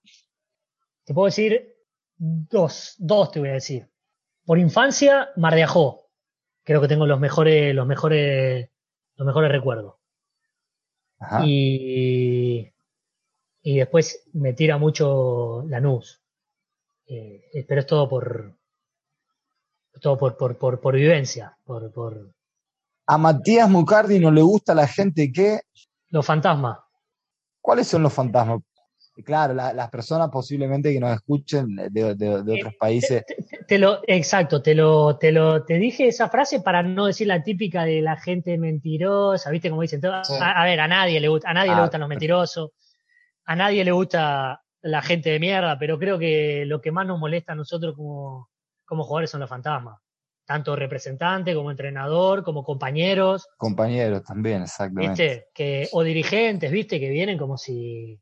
Te puedo decir dos, dos te voy a decir. Por infancia, Mar de Ajó. Creo que tengo los mejores, los mejores, los mejores recuerdos. Y, y después me tira mucho la Eh, pero es todo por todo por, por, por, por vivencia. Por, por... A Matías Mucardi no le gusta la gente que. Los fantasmas. ¿Cuáles son los fantasmas? Claro, las personas posiblemente que nos escuchen de, de, otros países. Te, lo, exacto, te lo, te lo, te dije esa frase para no decir la típica de la gente mentirosa, ¿viste? Como dicen, a, ver, a nadie le gusta, a nadie le ah, gustan los mentirosos, a nadie le gusta la gente de mierda, pero creo que lo que más nos molesta a nosotros como, como jugadores son los fantasmas. Tanto representante como entrenador, como compañeros. Compañeros también, exactamente. ¿Viste? Que, o dirigentes, ¿viste? Que vienen como si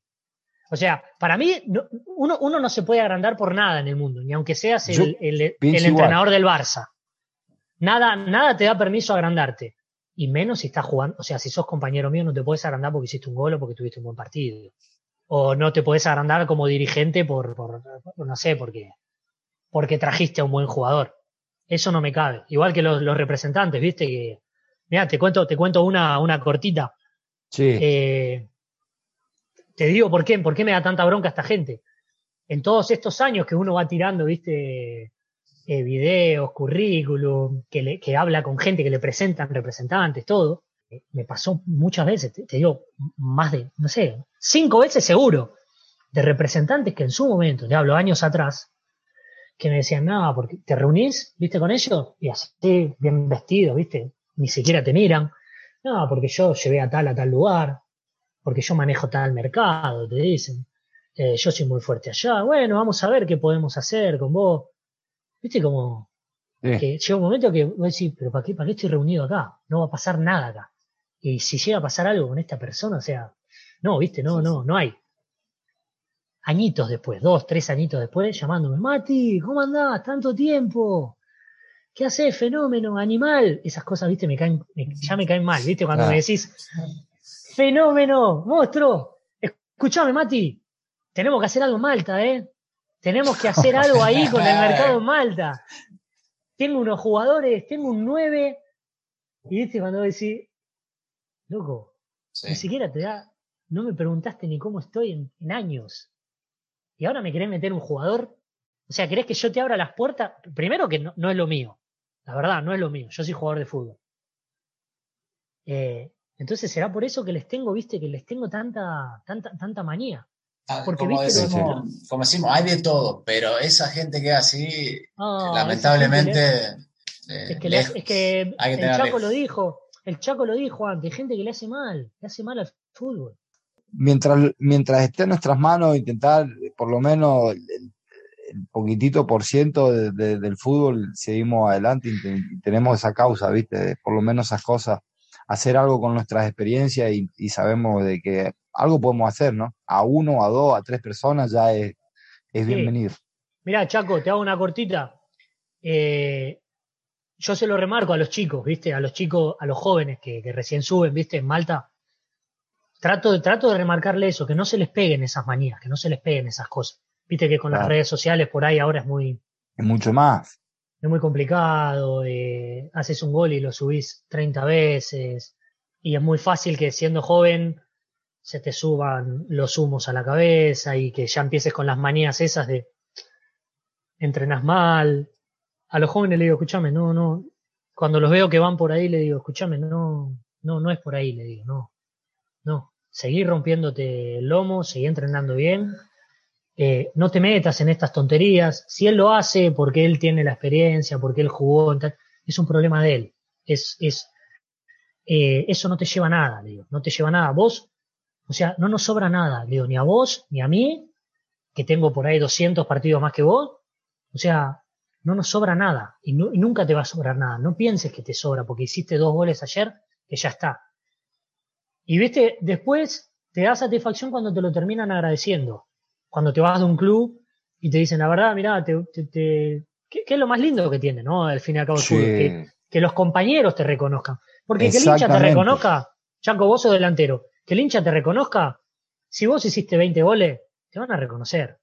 o sea, para mí, uno, uno, no se puede agrandar por nada en el mundo, ni aunque seas el, el, entrenador del Barça. Nada, nada te da permiso a agrandarte. Y menos si estás jugando, o sea, si sos compañero mío, no te puedes agrandar porque hiciste un gol o porque tuviste un buen partido. O no te puedes agrandar como dirigente por, por, no sé, porque, porque trajiste a un buen jugador. Eso no me cabe. Igual que los, los representantes, viste que. Mira, te cuento, te cuento una, una cortita. Sí. Eh, te digo por qué, por qué me da tanta bronca esta gente. En todos estos años que uno va tirando, viste, eh, videos, currículum, que, habla con gente que le presentan representantes, todo, eh, me pasó muchas veces, te, digo, más de, no sé, cinco veces seguro, de representantes que en su momento, te hablo años atrás, que me decían, no, porque te reunís, viste, con ellos, y así, bien vestidos, viste, ni siquiera te miran, no, porque yo llevé a tal a tal lugar, porque yo manejo tal mercado, te dicen. Eh, yo soy muy fuerte allá. Bueno, vamos a ver qué podemos hacer con vos. Viste como que llega un momento que vos decís, pero ¿para qué, ¿para qué estoy reunido acá? No va a pasar nada acá. Y si llega a pasar algo con esta persona, o sea, no, viste, no, no, no hay. Añitos después, dos, tres añitos después, llamándome, Mati, ¿cómo andás? Tanto tiempo. ¿Qué haces? Fenómeno, animal. Esas cosas, viste, me caen, ya me caen mal, viste, cuando me decís, Fenómeno, monstruo. Escúchame, Mati. Tenemos que hacer algo en Malta, ¿eh? Tenemos que hacer algo ahí con el mercado en Malta. Tengo unos jugadores, tengo un 9. Y viste cuando decís, loco, ni siquiera te da, no me preguntaste ni cómo estoy en, años. Y ahora me querés meter un jugador. O sea, ¿querés que yo te abra las puertas? Primero que no, es lo mío. La verdad, no es lo mío. Yo soy jugador de fútbol. Eh, entonces será por eso que les tengo, viste, que les tengo tanta, tanta, tanta manía. Ah, Porque, como, decimos, como decimos, hay de todo, pero esa gente que es así, ah, lamentablemente. es que, es que el Chaco lo dijo, el Chaco lo dijo antes, gente que le hace mal, le hace mal al fútbol. Mientras, mientras esté en nuestras manos intentar por lo menos el, poquitito por ciento del fútbol, seguimos adelante y, tenemos esa causa, ¿viste? Por lo menos esas cosas, hacer algo con nuestras experiencias y sabemos de que algo podemos hacer, ¿no? A uno, a dos, a tres personas ya es, bienvenido. Mira, Chaco, te hago una cortita. Eh, yo se lo remarco a los chicos, ¿viste? A los chicos, a los jóvenes que, recién suben, ¿viste? En Malta. Trato de, trato de remarcarle eso, que no se les peguen esas manías, que no se les peguen esas cosas. Viste que con las redes sociales por ahí ahora es muy... Es mucho más. Es muy complicado, eh, haces un gol y lo subís 30 veces, y es muy fácil que siendo joven se te suban los humos a la cabeza y que ya empieces con las manías esas de entrenas mal. A los jóvenes le digo, escúchame, no, no. Cuando los veo que van por ahí, le digo, escúchame, no, no, no es por ahí, le digo, no. No. Seguí rompiéndote el lomo, seguí entrenando bien. Eh, no te metas en estas tonterías. Si él lo hace porque él tiene la experiencia, porque él jugó, es un problema de él. Es, es, eh, eso no te lleva a nada, no te lleva a nada. Vos o sea, no nos sobra nada, digo, ni a vos, ni a mí, que tengo por ahí 200 partidos más que vos. O sea, no nos sobra nada y, nunca te va a sobrar nada. No pienses que te sobra porque hiciste dos goles ayer, que ya está. Y viste, después te da satisfacción cuando te lo terminan agradeciendo. Cuando te vas de un club y te dicen, la verdad, mira, te, te, ¿qué, es lo más lindo que tiene, ¿no? Al fin y al cabo, que, que, los compañeros te reconozcan. Porque que el hincha te reconozca, Chaco, vos sos delantero, que el hincha te reconozca, si vos hiciste 20 goles, te van a reconocer.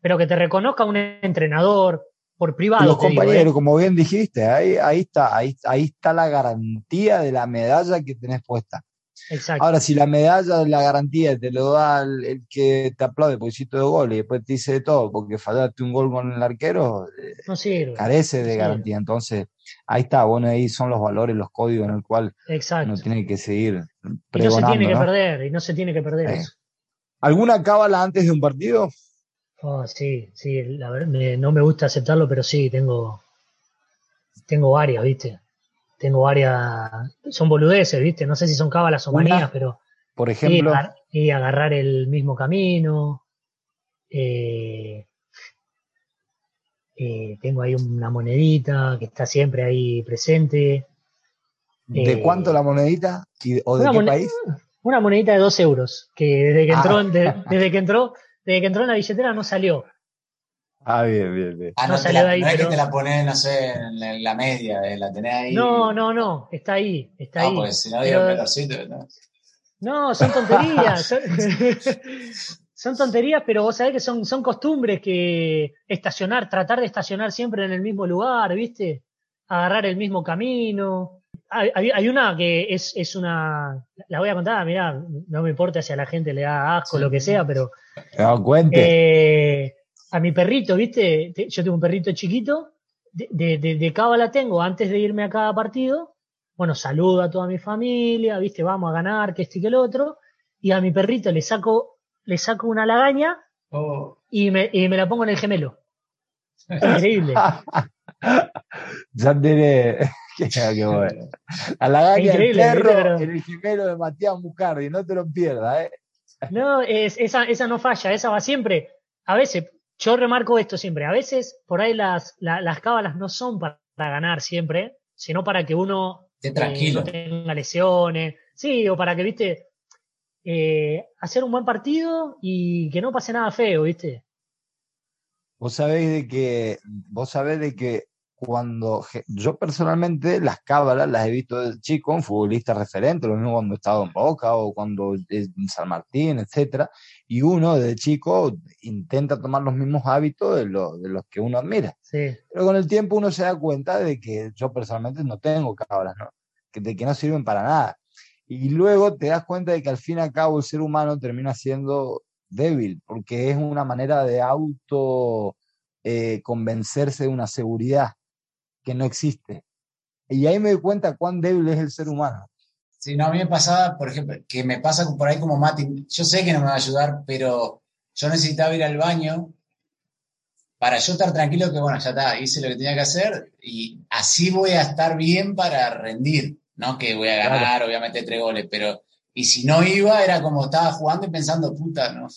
Pero que te reconozca un entrenador por privado. Los compañeros, ¿eh? como bien dijiste, ahí, ahí está, ahí, ahí está la garantía de la medalla que tenés puesta. Exacto. Ahora, si la medalla la garantía te lo da el, que te aplaude por hiciste dos goles y después te dice de todo porque fallaste un gol con el arquero, eh, no sirve, carece de garantía. Entonces, ahí está, bueno, ahí son los valores, los códigos en el cual uno tiene que seguir y no se tiene que perder, y no se tiene que perder eso. ¿Alguna cábala antes de un partido? Oh, sí, sí, la verdad, no me gusta aceptarlo, pero sí, tengo, tengo varias, ¿viste? Tengo varias, son boludeces, ¿viste? No sé si son cábalas o manías, pero... Por ejemplo... Y, agarrar el mismo camino. Eh, eh, tengo ahí una monedita que está siempre ahí presente. ¿De eh, cuánto la monedita? ¿O de qué país? Una monedita de dos euros, que desde que entró, ah. desde que entró, desde que entró en la billetera no salió. Ah, bien, bien, bien. Ah, no, ahí, no es que te la pones, no sé, en la media, eh, la tenés ahí. No, no, no, está ahí, está ah, ahí. pues si no digo un ¿no? No, son tonterías. son, tonterías, pero vos sabés que son, son costumbres que estacionar, tratar de estacionar siempre en el mismo lugar, ¿viste? Agarrar el mismo camino hay, una que es, es, una. La voy a contar, mira, no me importa si a la gente le da asco o lo que sea, pero. No, cuente. Eh, a mi perrito, ¿viste? Yo tengo un perrito chiquito, de, de, de, cábala tengo antes de irme a cada partido. Bueno, saludo a toda mi familia, ¿viste? Vamos a ganar, que este y que el otro. Y a mi perrito le saco, le saco una lagaña oh. y, me, y me la pongo en el gemelo. Increíble. ya tiene. qué, bueno. A la gaña del perro en el gemelo de Matías Mucardi, no te lo pierdas, ¿eh? No, es, esa, esa no falla, esa va siempre. A veces, yo remarco esto siempre, a veces por ahí las, las cábalas no son para, ganar siempre, sino para que uno eh, tranquilo. tenga lesiones, sí, o para que, viste, eh, hacer un buen partido y que no pase nada feo, viste. Vos sabéis de que, vos sabés de que cuando yo personalmente las cábalas las he visto de chico en futbolistas referentes, lo mismo cuando he estado en Boca o cuando en San Martín, etcétera, y uno de chico intenta tomar los mismos hábitos de, de los que uno admira. Pero con el tiempo uno se da cuenta de que yo personalmente no tengo cábalas, ¿no? De que no sirven para nada. Y luego te das cuenta de que al fin y al cabo el ser humano termina siendo débil, porque es una manera de auto eh, convencerse de una seguridad que no existe. Y ahí me doy cuenta cuán débil es el ser humano. Sí, no, a mí me pasaba, por ejemplo, que me pasa por ahí como Mati, yo sé que no me va a ayudar, pero yo necesitaba ir al baño para yo estar tranquilo que, bueno, ya está, hice lo que tenía que hacer y así voy a estar bien para rendir, ¿no? Que voy a ganar, obviamente, tres goles, pero, y si no iba, era como estaba jugando y pensando, puta, no,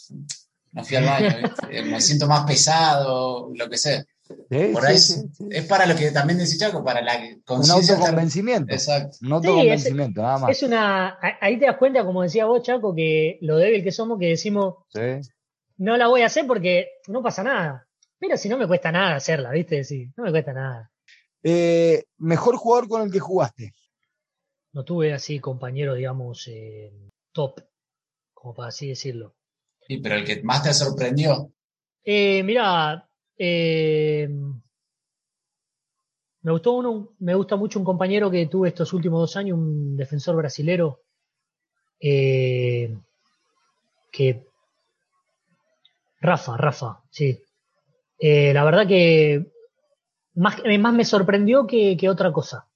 no fui al baño, me siento más pesado, lo que sea. Por ahí es para lo que también decía Chaco, para la conciencia. Un autoconvencimiento. Exacto. Un autoconvencimiento, nada más. Es una, ahí te das cuenta, como decía vos, Chaco, que lo débil que somos, que decimos, no la voy a hacer porque no pasa nada. Pero si no me cuesta nada hacerla, ¿viste? Sí, no me cuesta nada. Eh, ¿Mejor jugador con el que jugaste? No tuve así compañero, digamos, eh, top, como para así decirlo. Sí, pero el que más te sorprendió. Eh, mira, eh, me gustó uno, me gusta mucho un compañero que tuve estos últimos dos años, un defensor brasilero, eh, que Rafa, Rafa, sí. Eh, la verdad que más, más me sorprendió que, otra cosa.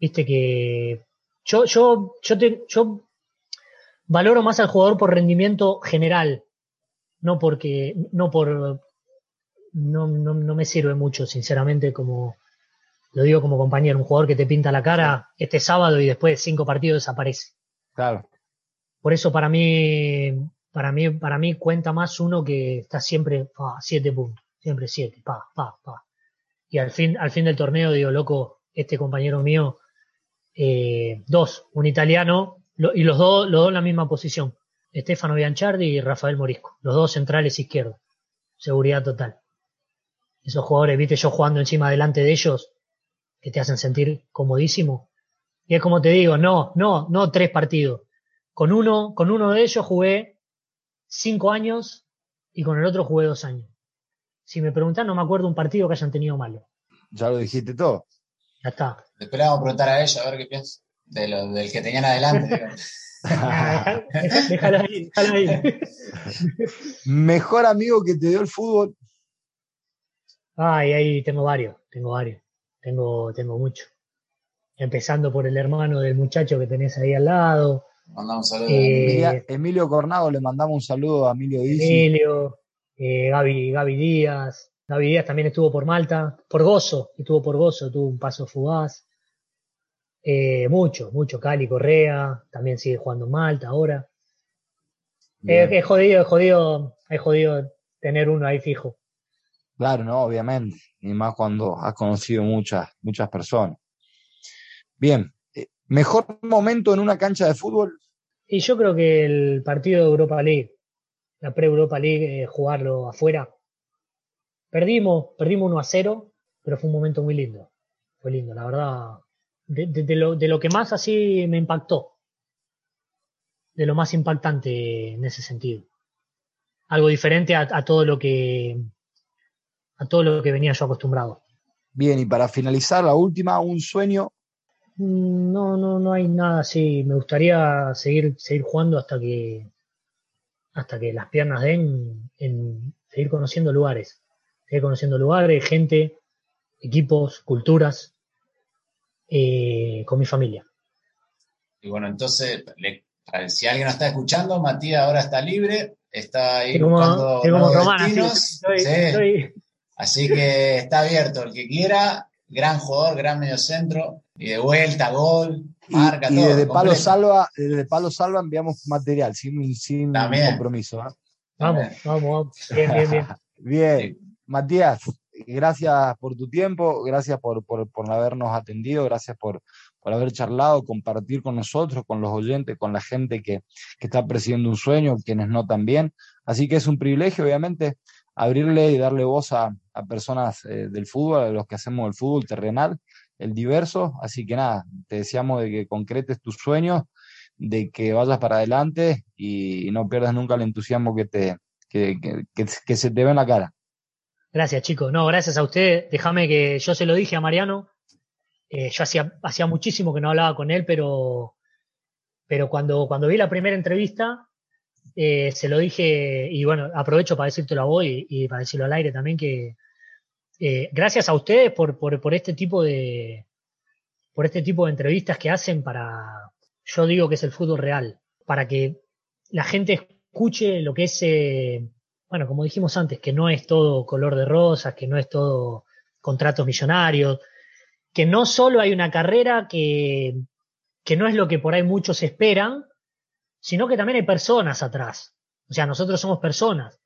Viste que yo, yo, yo, yo valoro más al jugador por rendimiento general, no porque, no por, no, no, no, me sirve mucho, sinceramente, como lo digo como compañero, un jugador que te pinta la cara este sábado y después de cinco partidos desaparece. Claro. Por eso para mí, para mí, para mí cuenta más uno que está siempre siete puntos, siempre siete, pa, pa, pa. Y al fin, al fin del torneo digo, loco, este compañero mío, eh, dos, un italiano, y los dos, los dos en la misma posición. Stefano Bianchardi y Rafael Morisco, los dos centrales izquierdos. Seguridad total esos jugadores, viste, yo jugando encima delante de ellos, que te hacen sentir comodísimo. Y es como te digo, no, no, no tres partidos. Con uno, con uno de ellos jugué cinco años y con el otro jugué dos años. Si me preguntan, no me acuerdo un partido que hayan tenido malo. Ya lo dijiste todo. Ya está. Después le vamos a preguntar a ellos a ver qué piensa de lo, del que tenían adelante. déjalo ahí, déjalo ahí. Mejor amigo que te dio el fútbol. Ay, ahí tengo varios, tengo varios, tengo, tengo mucho. Empezando por el hermano del muchacho que tenés ahí al lado. Mandamos un saludo. Eh, Emilio Cornado, le mandamos un saludo a Emilio Díaz. Emilio, eh, Gaby, Gaby Díaz. Gaby Díaz también estuvo por Malta, por Gozo, estuvo por Gozo, tuvo un paso fugaz. Eh, mucho, mucho. Cali Correa, también sigue jugando en Malta ahora. es jodido, es jodido, es jodido tener uno ahí fijo. Claro, no, obviamente, y más cuando has conocido muchas, muchas personas. Bien, eh, ¿mejor momento en una cancha de fútbol? Y yo creo que el partido de Europa League, la pre-Europa League, eh, jugarlo afuera. Perdimos, perdimos 1 a 0, pero fue un momento muy lindo. Fue lindo, la verdad. De, lo, de lo que más así me impactó. De lo más impactante en ese sentido. Algo diferente a todo lo que a todo lo que venía yo acostumbrado. Bien, y para finalizar, la última, un sueño. Mm, no, no, no hay nada así. Me gustaría seguir, seguir jugando hasta que hasta que las piernas den en seguir conociendo lugares. Seguir conociendo lugares, gente, equipos, culturas, eh, con mi familia. Y bueno, entonces, si alguien nos está escuchando, Matías ahora está libre, está ahí como, buscando como Román, estoy, Así que está abierto el que quiera, gran jugador, gran mediocentro, y de vuelta, gol, marca, y, todo. Y desde Palo Salva, desde Palo Salva enviamos material, sin, sin compromiso. ¿eh? Vamos, vamos, vamos. Bien, bien, bien. bien, Matías, gracias por tu tiempo, gracias por, por, por habernos atendido, gracias por, por haber charlado, compartir con nosotros, con los oyentes, con la gente que, que está presidiendo un sueño, quienes no también. Así que es un privilegio, obviamente, abrirle y darle voz a, personas eh, del fútbol, a los que hacemos el fútbol terrenal, el diverso. Así que nada, te deseamos de que concretes tus sueños, de que vayas para adelante y, no pierdas nunca el entusiasmo que, te, que, que, se te ve en la cara. Gracias, chicos. No, gracias a usted. Déjame que yo se lo dije a Mariano. Eh, yo hacía, hacía muchísimo que no hablaba con él, pero, pero cuando, cuando vi la primera entrevista, eh, se lo dije, y bueno, aprovecho para decírtelo a vos y, para decirlo al aire también, que, eh, gracias a ustedes por, por, este tipo de por este tipo de entrevistas que hacen para, yo digo que es el fútbol real, para que la gente escuche lo que es, eh, bueno, como dijimos antes, que no es todo color de rosas, que no es todo contratos millonarios, que no solo hay una carrera que, que no es lo que por ahí muchos esperan, sino que también hay personas atrás. O sea, nosotros somos personas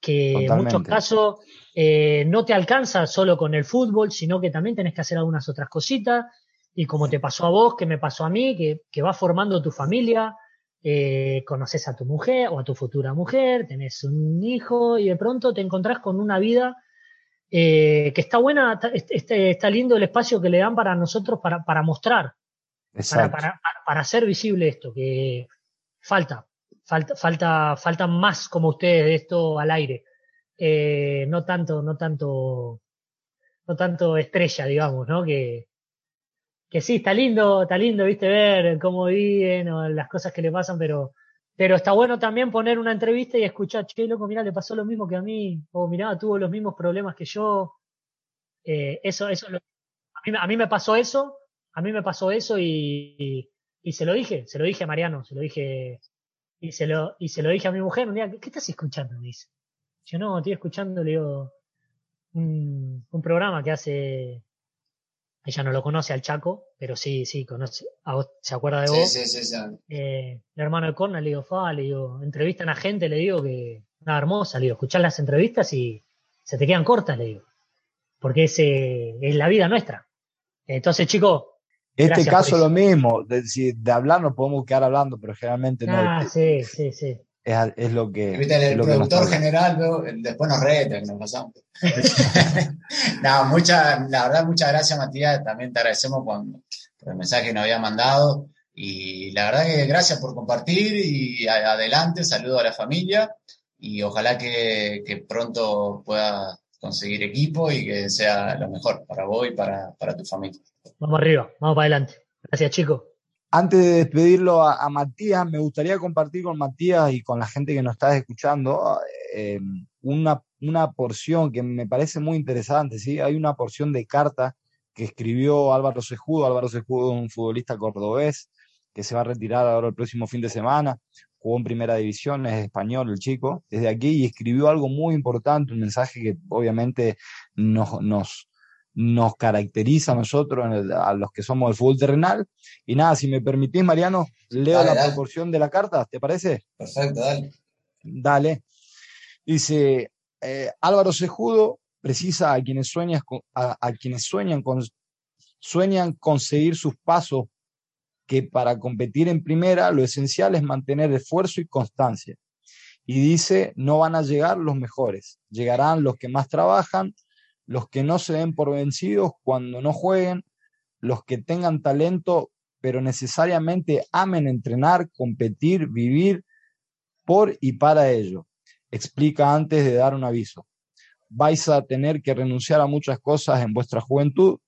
que en muchos casos eh, no te alcanza solo con el fútbol, sino que también tenés que hacer algunas otras cositas. Y como te pasó a vos, que me pasó a mí, que, que vas formando tu familia, eh, conoces a tu mujer o a tu futura mujer, tenés un hijo y de pronto te encontrás con una vida eh, que está buena, está, está, lindo el espacio que le dan para nosotros para, para mostrar, para, para, para, hacer visible esto, que falta, falta, falta, falta más como ustedes de esto al aire. Eh, no tanto, no tanto, no tanto estrella, digamos, ¿no? Que, que sí, está lindo, está lindo, viste, ver cómo viven o las cosas que le pasan, pero, pero está bueno también poner una entrevista y escuchar, che, loco, mira, le pasó lo mismo que a mí, o mirá, tuvo los mismos problemas que yo. Eh, eso, eso, a, mí, a mí me pasó eso, a mí me pasó eso y, se lo dije, se lo dije a Mariano, se lo dije, y se lo, y se lo dije a mi mujer un día, ¿qué estás escuchando? Me dice. Yo no, estoy escuchando, le digo, un, un programa que hace ella no lo conoce al Chaco, pero sí, sí, conoce, se acuerda de vos. Sí, sí, sí. Eh, el hermano de Corna, le digo, fa, le digo, entrevistan a gente, le digo que, nada hermosa, le digo, escuchar las entrevistas y se te quedan cortas, le digo. Porque es, es la vida nuestra. Entonces, chicos. Este caso lo mismo, de, de hablar nos podemos quedar hablando, pero generalmente no. Ah, sí, sí, sí es, lo que. el productor general después nos reta, nos pasamos. no, mucha, la verdad, muchas gracias, Matías. También te agradecemos por, el mensaje que nos había mandado. Y la verdad que gracias por compartir y adelante, saludo a la familia y ojalá que, pronto pueda conseguir equipo y que sea lo mejor para vos y para, para tu familia. Vamos arriba, vamos para adelante. Gracias, chicos. Antes de despedirlo a, Matías, me gustaría compartir con Matías y con la gente que nos está escuchando eh, una, una, porción que me parece muy interesante. ¿sí? Hay una porción de carta que escribió Álvaro Sejudo. Álvaro Sejudo es un futbolista cordobés que se va a retirar ahora el próximo fin de semana. Jugó en primera división, es español el chico, desde aquí y escribió algo muy importante, un mensaje que obviamente nos, nos, nos caracteriza a nosotros, a los que somos del fútbol terrenal. Y nada, si me permitís, Mariano, leo la proporción de la carta, ¿te parece? Perfecto, dale. Dale. Dice, eh, Álvaro Sejudo precisa a quienes, sueñan, a, quienes sueñan, con, sueñan conseguir sus pasos, que para competir en primera lo esencial es mantener esfuerzo y constancia. Y dice, no van a llegar los mejores, llegarán los que más trabajan, los que no se den por vencidos cuando no jueguen, los que tengan talento, pero necesariamente amen entrenar, competir, vivir por y para ello. Explica antes de dar un aviso. Vais a tener que renunciar a muchas cosas en vuestra juventud,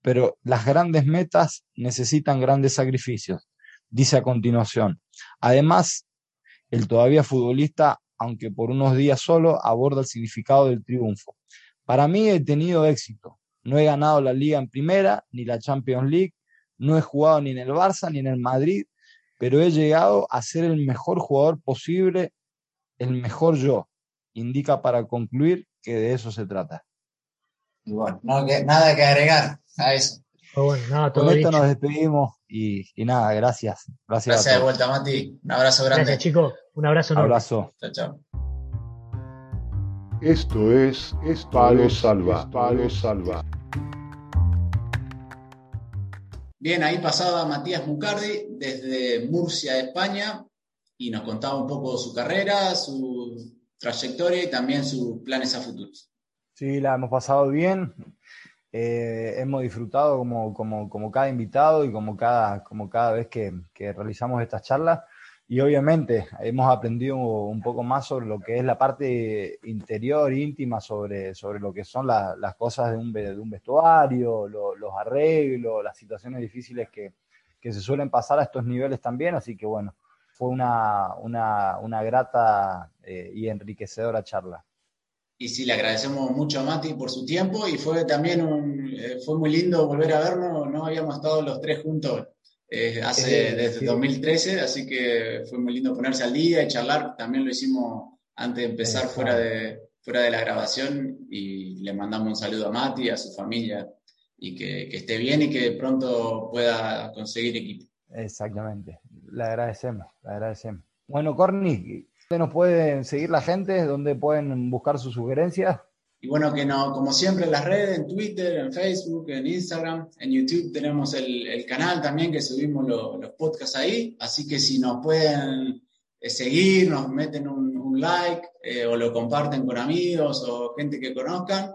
pero las grandes metas necesitan grandes sacrificios, dice a continuación. Además, el todavía futbolista, aunque por unos días solo, aborda el significado del triunfo. Para mí he tenido éxito. No he ganado la liga en primera, ni la Champions League, no he jugado ni en el Barça ni en el Madrid, pero he llegado a ser el mejor jugador posible, el mejor yo. Indica para concluir que de eso se trata. Y bueno, nada que agregar a eso. Con esto nos despedimos y, nada, gracias. Gracias, gracias de vuelta, Mati. Un abrazo grande. Gracias, chicos. Un abrazo. Un abrazo. Chao, chao. Esto es, Palo Salva. Palo Salva. Bien, ahí pasaba Matías Mucardi desde Murcia, España, y nos contaba un poco su carrera, su trayectoria y también sus planes a futuro. Sí, la hemos pasado bien. Eh, hemos disfrutado como, como, como, cada invitado y como cada, como cada vez que, que realizamos estas charlas y obviamente hemos aprendido un poco más sobre lo que es la parte interior, íntima, sobre, sobre lo que son las cosas de un, de vestuario, los arreglos, las situaciones difíciles que, que, se suelen pasar a estos niveles también. Así que bueno, fue una, una, una grata eh, y enriquecedora charla. y sí, le agradecemos mucho a Mati por su tiempo y fue también un, eh, fue muy lindo volver a vernos, no habíamos estado los tres juntos eh, hace, desde 2013, así que fue muy lindo ponerse al día y charlar, también lo hicimos antes de empezar fuera de, fuera de la grabación y le mandamos un saludo a Mati, a su familia y que, que esté bien y que pronto pueda conseguir equipo. Exactamente, le agradecemos, le agradecemos. Bueno, Corny, ¿dónde nos pueden seguir la gente? ¿Dónde pueden buscar sus sugerencias? Y bueno, que no, como siempre en las redes, en Twitter, en Facebook, en Instagram, en YouTube tenemos el, el canal también que subimos los podcasts ahí. Así que si nos pueden eh, seguir, nos meten un, un like eh, o lo comparten con amigos o gente que conozcan,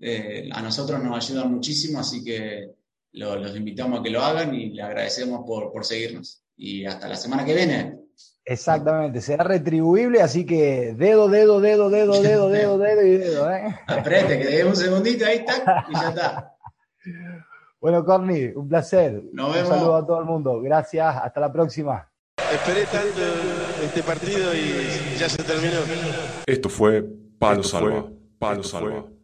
eh, a nosotros nos ayuda muchísimo. Así que lo, los invitamos a que lo hagan y le agradecemos por, por seguirnos. Y hasta la semana que viene. Exactamente, será retribuible, así que dedo, dedo, dedo, dedo, dedo, dedo, dedo y dedo. ¿eh? Aprete, que dé un segundito ahí, tac, y ya está. Bueno, Corny, un placer. Nos vemos. Un saludo a todo el mundo. Gracias, hasta la próxima. Esperé tanto este partido y ya se terminó. Esto fue Palo Salva. Palo Salva.